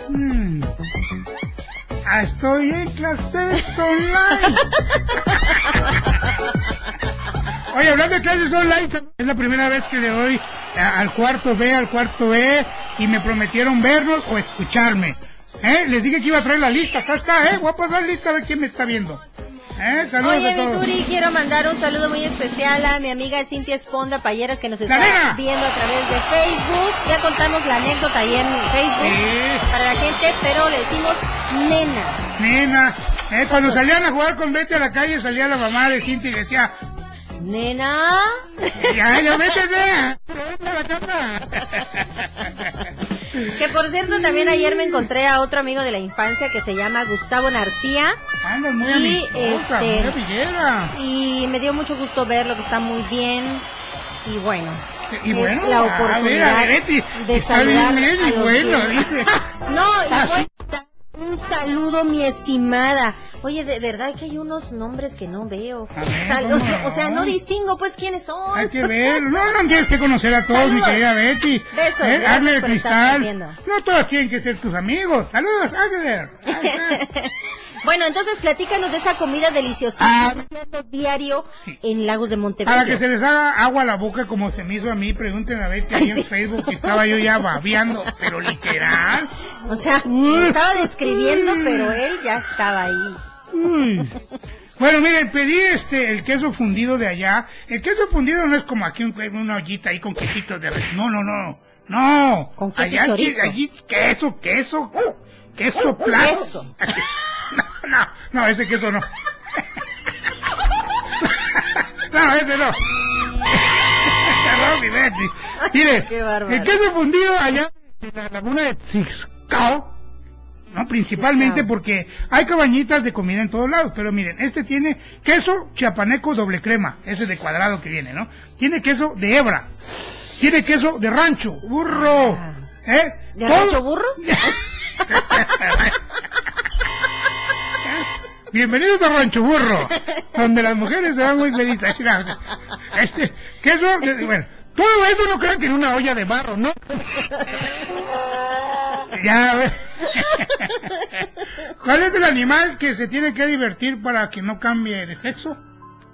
Mm. Ah, Estoy en clases online. [LAUGHS] Oye, hablando de clases online, es la primera vez que le doy a- al cuarto B, al cuarto B, y me prometieron vernos o escucharme. ¿Eh? Les dije que iba a traer la lista, acá está, ¿eh? Voy a pasar la lista a ver quién me está viendo. ¿Eh? Saludos Oye, a mi todos. Turi, quiero mandar un saludo muy especial a mi amiga Cintia Esponda Payeras que nos está viendo a través de Facebook. Ya contamos la anécdota ahí en Facebook Sí. para la gente, pero le decimos nena. Nena, ¿eh? cuando salían a jugar con Betty a la calle salía la mamá de Cintia y decía, Nena. ya, ya vete, nena. [LAUGHS] [LAUGHS] Que por cierto, también ayer me encontré a otro amigo de la infancia que se llama Gustavo Narcía. Andas muy Y, amistosa, este, muy. Y me dio mucho gusto verlo, que está muy bien. Y bueno, Y es bueno, la a ver, oportunidad a ver, Betty, de saludar bien, a y los bueno, viejos. dice. [LAUGHS] No, y Ah, un saludo, mi estimada. Oye, de verdad que hay unos nombres que no veo. Ver, Sal- ¿cómo o, sea, no? o sea, no distingo pues quiénes son. Hay que ver, no, no tienes que conocer a todos, mi querida Betty. Besos, ¿Eh? Hazle de cristal. No todos tienen que ser tus amigos. Saludos, Adler. [LAUGHS] bueno, entonces platícanos de esa comida deliciosa Ah. diario Sí. en Lagos de Montebello. Para que se les haga agua a la boca como se me hizo a mí, pregunten a Betty ahí Ay, en sí. Facebook que estaba yo ya babeando, pero literal. O sea, estaba describiendo, pero él ya estaba ahí. Uy. Bueno, miren, pedí este, el queso fundido de allá. El queso fundido no es como aquí un- una ollita ahí con quesitos de res. No, no, no. No. Con queso allá, chorizo. allí, queso, queso. Queso plus. Queso. No, no, no, ese queso no. No, ese no. Mi Betty. Mire, Qué el queso fundido allá en la laguna de Tzixcao, ¿no? Principalmente Tzixcao. porque hay cabañitas de comida en todos lados, pero miren, este tiene queso chiapaneco doble crema, ese de cuadrado que viene, ¿no? Tiene queso de hebra, tiene queso de rancho, burro, Ah. ¿eh? ¿De rancho burro? [LAUGHS] [LAUGHS] Bienvenidos a Rancho Burro, donde las mujeres se van muy felices. Este, queso, de- bueno, todo eso no crean que en una olla de barro, ¿no? Ya, a ver. ¿Cuál es el animal que se tiene que divertir para que no cambie de sexo?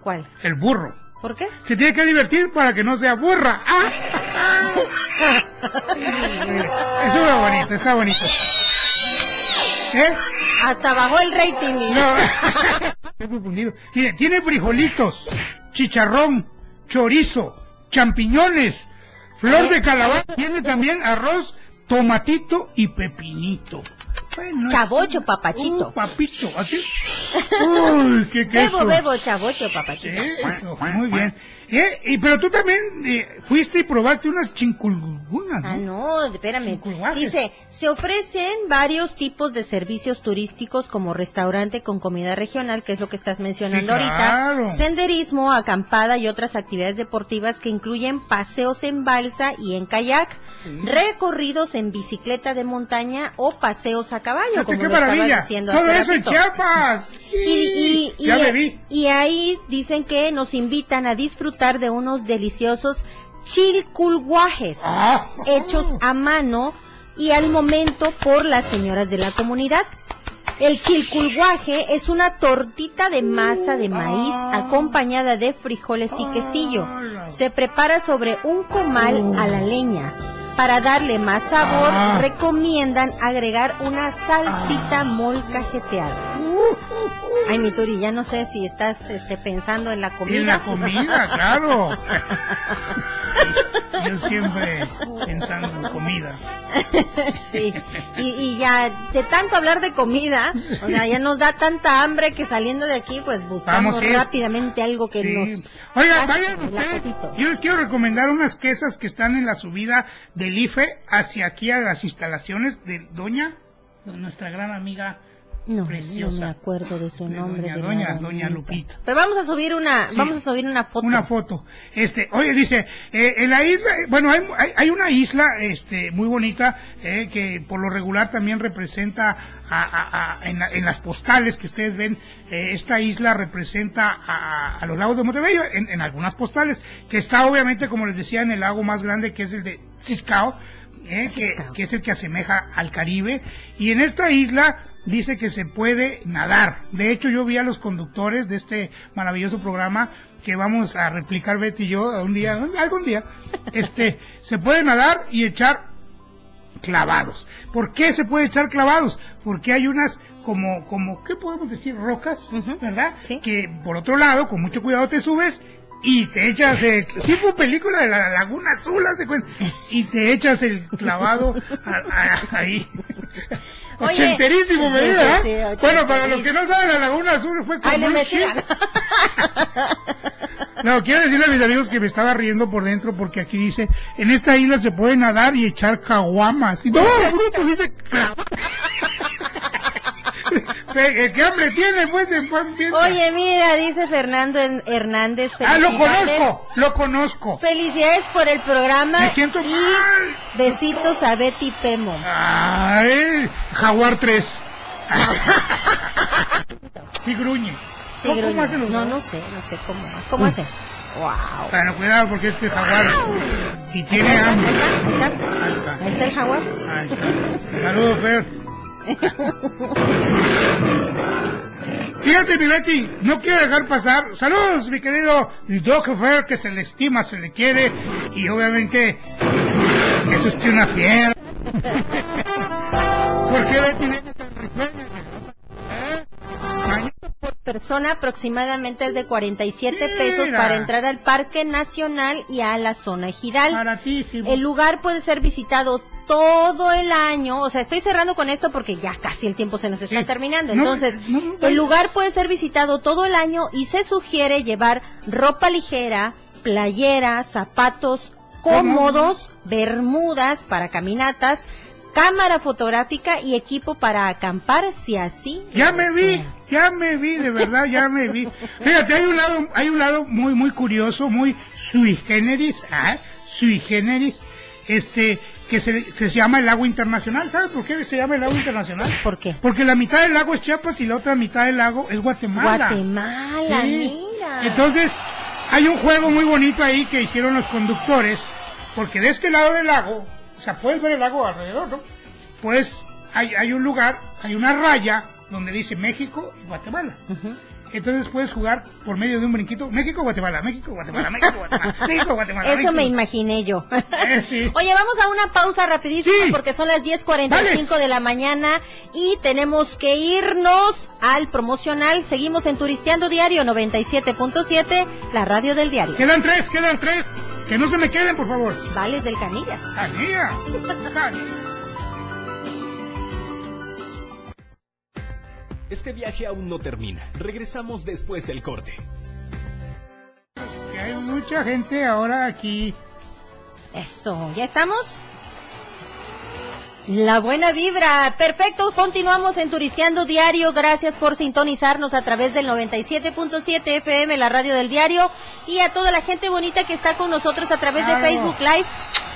¿Cuál? El burro. ¿Por qué? Se tiene que divertir para que no sea burra. ¡Ah! [LAUGHS] Eso está bonito, está bonito. ¿Eh? Hasta bajó el rating. No. [LAUGHS] Tiene, frijolitos, chicharrón, chorizo, champiñones, flor de calabaza. Tiene también arroz, tomatito y pepinito. Bueno, Chavocho, es- papachito. Uh, papito, así. Uy, qué queso. Bebo, bebo, chavocho, papachito. Eso, muy bien. Eh, y, pero tú también eh, fuiste y probaste unas chinculgunas, ¿no? Ah, no, espérame. Dice, se ofrecen varios tipos de servicios turísticos como restaurante con comida regional, que es lo que estás mencionando Sí, claro. ahorita, senderismo, acampada y otras actividades deportivas que incluyen paseos en balsa y en kayak, recorridos en bicicleta de montaña o paseos a caballo, como qué lo maravilla. diciendo Todo eso en. Chiapas. Y, y, y ahí dicen que nos invitan a disfrutar de unos deliciosos chilculguajes Ah. hechos a mano y al momento por las señoras de la comunidad. El chilculguaje es una tortita de masa de maíz acompañada de frijoles y quesillo. Se prepara sobre un comal a la leña. Para darle más sabor, Ah. recomiendan agregar una salsita molcajeteada. Ay, mi Turi, ya no sé si estás este, pensando en la comida. En la comida, claro. [LAUGHS] Yo siempre pensando en comida. sí. Y, y ya, de tanto hablar de comida, o sea, ya nos da tanta hambre que saliendo de aquí, pues buscamos Vamos rápidamente algo que Sí. nos. Oiga, vayan ustedes. Yo les quiero recomendar unas quesas que están en la subida del IFE hacia aquí a las instalaciones de Doña, nuestra gran amiga No, preciosa. no me acuerdo de su De nombre. doña- de la doña- doñita. doña Lupita. Pero vamos a subir una, Sí. vamos a subir una foto. Una foto. Este, oye, dice, eh, en la isla, eh, bueno, hay, hay, hay una isla, este, muy bonita, eh, que por lo regular también representa a, a- a- en, la- en las postales que ustedes ven, eh, esta isla representa a, a los lagos de Montebello, en, en algunas postales, que está obviamente, como les decía, en el lago más grande que es el de Ciscao, eh, que es el que asemeja al Caribe, y en esta isla dice que se puede nadar. De hecho, yo vi a los conductores de este maravilloso programa que vamos a replicar Betty y yo un día, algún día, este, [LAUGHS] se puede nadar y echar clavados. ¿Por qué se puede echar clavados? Porque hay unas como, como, ¿qué podemos decir? Rocas, ¿verdad? Que por otro lado, con mucho cuidado te subes y te echas el tipo película de la Laguna Azul, haz de cuenta, y te echas el clavado a- a- ahí. [LAUGHS] Oye, Ochenterísimo, me sí, sí, ¿eh? sí, Bueno, para los que no saben, la Laguna Azul fue Ay, como no un shit. sigan. No, quiero decirle a mis amigos que me estaba riendo por dentro porque aquí dice, en esta isla se puede nadar y echar caguamas. Y no, bruto, dice clavados. ¿Qué hambre tiene? Pues en buen piensa. Oye, mira, dice Fernando Hernández. Ah, lo conozco, lo conozco. Felicidades por el programa. Me siento y mal. besitos a Betty Pemo. Ay, Jaguar 3. y gruñe. Sí, ¿Cómo, hacen los No, no sé, no sé cómo. ¿Cómo Uy. hace? Wow. Bueno, cuidado porque este jaguar y tiene hambre. Ahí está, Ahí está. ahí está el jaguar. Ahí está. Saludos, Fer. [LAUGHS] Fíjate, mi Betty, no quiero dejar pasar. Saludos, mi querido Doc que se le estima, se le quiere. Y obviamente, es usted una fiera. [LAUGHS] ¿Por qué Betty viene tan risueña? Mañana Persona aproximadamente es de 47 pesos Mira. para entrar al Parque Nacional y a la zona ejidal. Baratísimo. El lugar puede ser visitado todo el año, o sea, estoy cerrando con esto porque ya casi el tiempo se nos está Sí. terminando. Entonces, no, no, el lugar puede ser visitado todo el año y se sugiere llevar ropa ligera, playeras, zapatos cómodos, bermudas para caminatas, cámara fotográfica y equipo para acampar si así. Ya me vi. Ya me vi, de verdad, ya me vi. Fíjate, hay un lado, hay un lado muy, muy curioso, muy sui generis, ¿ah? sui generis, este, que se, que se llama el lago internacional. ¿Sabes por qué se llama el lago internacional? ¿Por qué? Porque la mitad del lago es Chiapas y la otra mitad del lago es Guatemala. Guatemala, Sí. mira. Entonces, hay un juego muy bonito ahí que hicieron los conductores, porque de este lado del lago, o sea, puedes ver el lago alrededor, ¿no? Pues hay, hay un lugar, hay una raya donde dice México y Guatemala. Entonces puedes jugar por medio de un brinquito, México, Guatemala, México, Guatemala, México, Guatemala, [LAUGHS] México, Guatemala. Eso me imaginé yo. [LAUGHS] Eh, sí. Oye, vamos a una pausa rapidísimo Sí. porque son las 10.45 Vales. de la mañana y tenemos que irnos al promocional. Seguimos en Turisteando Diario 97.7, la radio del diario. Quedan tres, quedan tres. Que no se me queden, por favor. Vales del Canillas. Canilla. Canilla. [LAUGHS] Este viaje aún no termina. Regresamos después del corte. Hay mucha gente ahora aquí. Eso, ¿ya estamos? La buena vibra. Perfecto, continuamos en Turisteando Diario. Gracias por sintonizarnos a través del 97.7 FM, la radio del diario. Y a toda la gente bonita que está con nosotros a través Claro. de Facebook Live.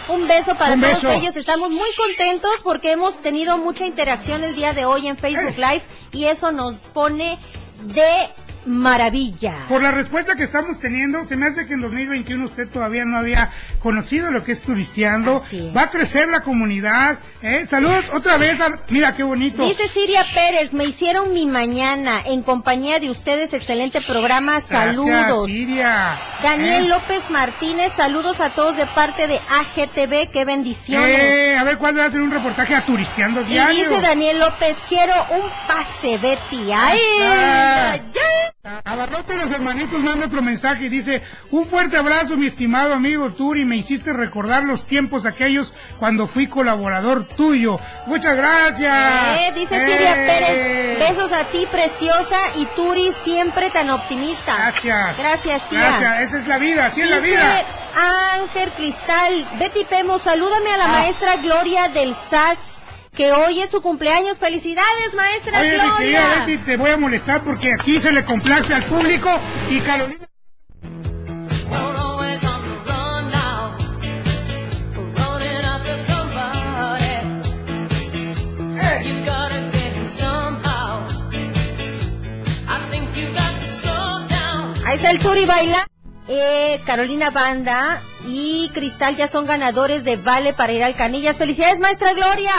Un beso para Un todos ellos. Estamos muy contentos porque hemos tenido mucha interacción el día de hoy en Facebook. Live y eso nos pone de maravilla. Por la respuesta que estamos teniendo, se me hace que en 2021 usted todavía no había conocido lo que es turisteando. Es. Va a crecer la comunidad. ¿eh? Saludos otra vez. a- Mira qué bonito. Dice Siria Pérez, me hicieron mi mañana en compañía de ustedes, excelente programa, saludos. Gracias, Siria. Daniel ¿Eh? López Martínez, saludos a todos de parte de AGTV, qué bendiciones. Eh, a ver cuándo va a hacer un reportaje a Turisteando y Diario. dice Daniel López, quiero un pase, Betty. ¡Ay! Ah. ay, ay. Abarrote los hermanitos manda otro mensaje y dice, un fuerte abrazo mi estimado amigo Turi, me hiciste recordar los tiempos aquellos cuando fui colaborador tuyo. Muchas gracias. Eh, dice Siria Eh. Pérez, besos a ti, preciosa, y Turi siempre tan optimista. Gracias. Gracias, tía. Gracias, esa es la vida, así es la vida. Ángel Cristal, Betty Pemo, salúdame a la Ah. maestra Gloria del SAS, que hoy es su cumpleaños. Felicidades, maestra Oye, mi Gloria. querida Betty, te voy a molestar porque aquí se le complace al público y Carolina... Ahí está el Turi Baila. Eh, Carolina Banda y Cristal ya son ganadores de Vale para ir al Canillas. Felicidades, maestra Gloria.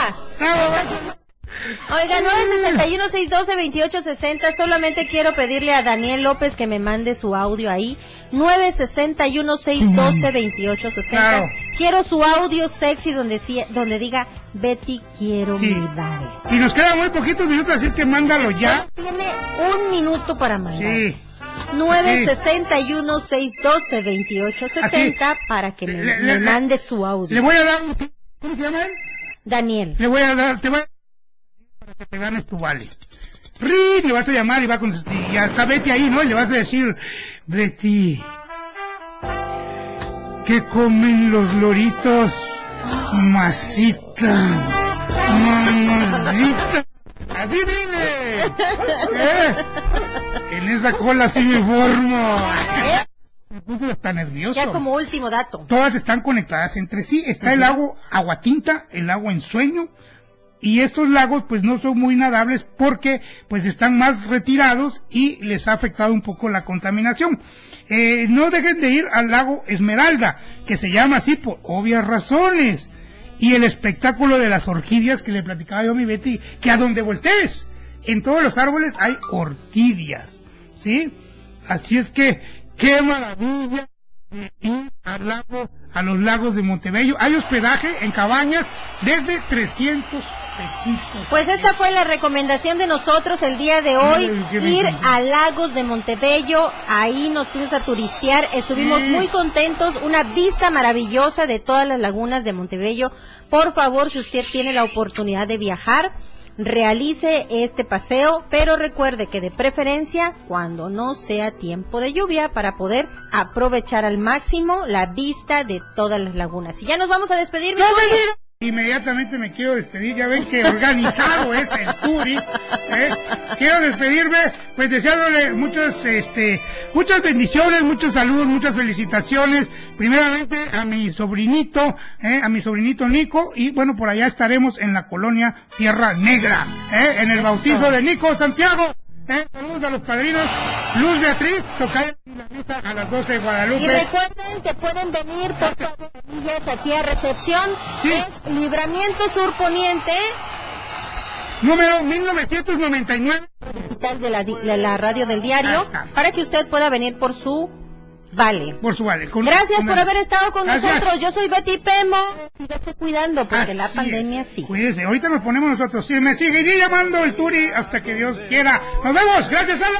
Oiga, 961-612-2860. Solamente quiero pedirle a Daniel López que me mande su audio ahí. 961-612-2860. Claro. Quiero su audio sexy donde, diga Betty, quiero Sí. mi vale. Y nos quedan muy poquitos minutos, así es que mándalo ya. Tiene un minuto para mandar. Sí. 961-612-2860 para que me, Le- me le- mande su audio. Le voy a dar. ¿Cómo se llama? Daniel. Le voy a dar... Te voy a... Para que te ganes tu vale. ¡Rin! Le vas a llamar y va con... Y está Betty ahí, ¿no? Y le vas a decir... Betty... ¿Qué comen los loritos? Masita. [GASPS] Mamacita. Así dime. ¿Eh? En esa cola sí me formo. Hasta nervioso. Ya como último dato. Todas están conectadas entre sí. Está el lago Aguatinta, el lago Ensueño, y estos lagos pues no son muy nadables porque pues están más retirados y les ha afectado un poco la contaminación. Eh, no dejen de ir al lago Esmeralda, que se llama así por obvias razones. Y el espectáculo de las orquídeas que le platicaba yo a mi Betty, que a donde voltees, en todos los árboles hay orquídeas, ¿sí? Así es que, qué maravilla ir a los lagos de Montebello. Hay hospedaje en cabañas desde 300 Pues esta fue la recomendación de nosotros el día de hoy, ir a Lagos de Montebello, ahí nos fuimos a turistear, estuvimos Sí. muy contentos, una vista maravillosa de todas las lagunas de Montebello. Por favor, si usted tiene la oportunidad de viajar, realice este paseo, pero recuerde que de preferencia cuando no sea tiempo de lluvia para poder aprovechar al máximo la vista de todas las lagunas. Y ya nos vamos a despedir. Inmediatamente me quiero despedir, ya ven que organizado es el Turi. ¿eh? Quiero despedirme, pues deseándole muchos, este, muchas bendiciones, muchos saludos, muchas felicitaciones. Primeramente a mi sobrinito, ¿eh? a mi sobrinito Nico, y bueno, por allá estaremos en la colonia Tierra Negra, ¿eh? en el Eso. bautizo de Nico Santiago. Saludos a los padrinos, Luz Beatriz, tocar la misa a las 12 de Y Guadalupe. recuerden que pueden venir por favor Villas, aquí a recepción. Sí. Es Libramiento Sur Poniente, Número 1999. digital de la, de la radio del diario, para que usted pueda venir por su vale. Por su vale. Con- Gracias con por haber estado con Gracias. nosotros. Yo soy Betty Pemo. Sígase cuidando porque la pandemia es. sí. Cuídese, ahorita nos ponemos nosotros. Sí, me seguiré llamando el Turi hasta que Dios quiera. Nos vemos. Gracias, Alan.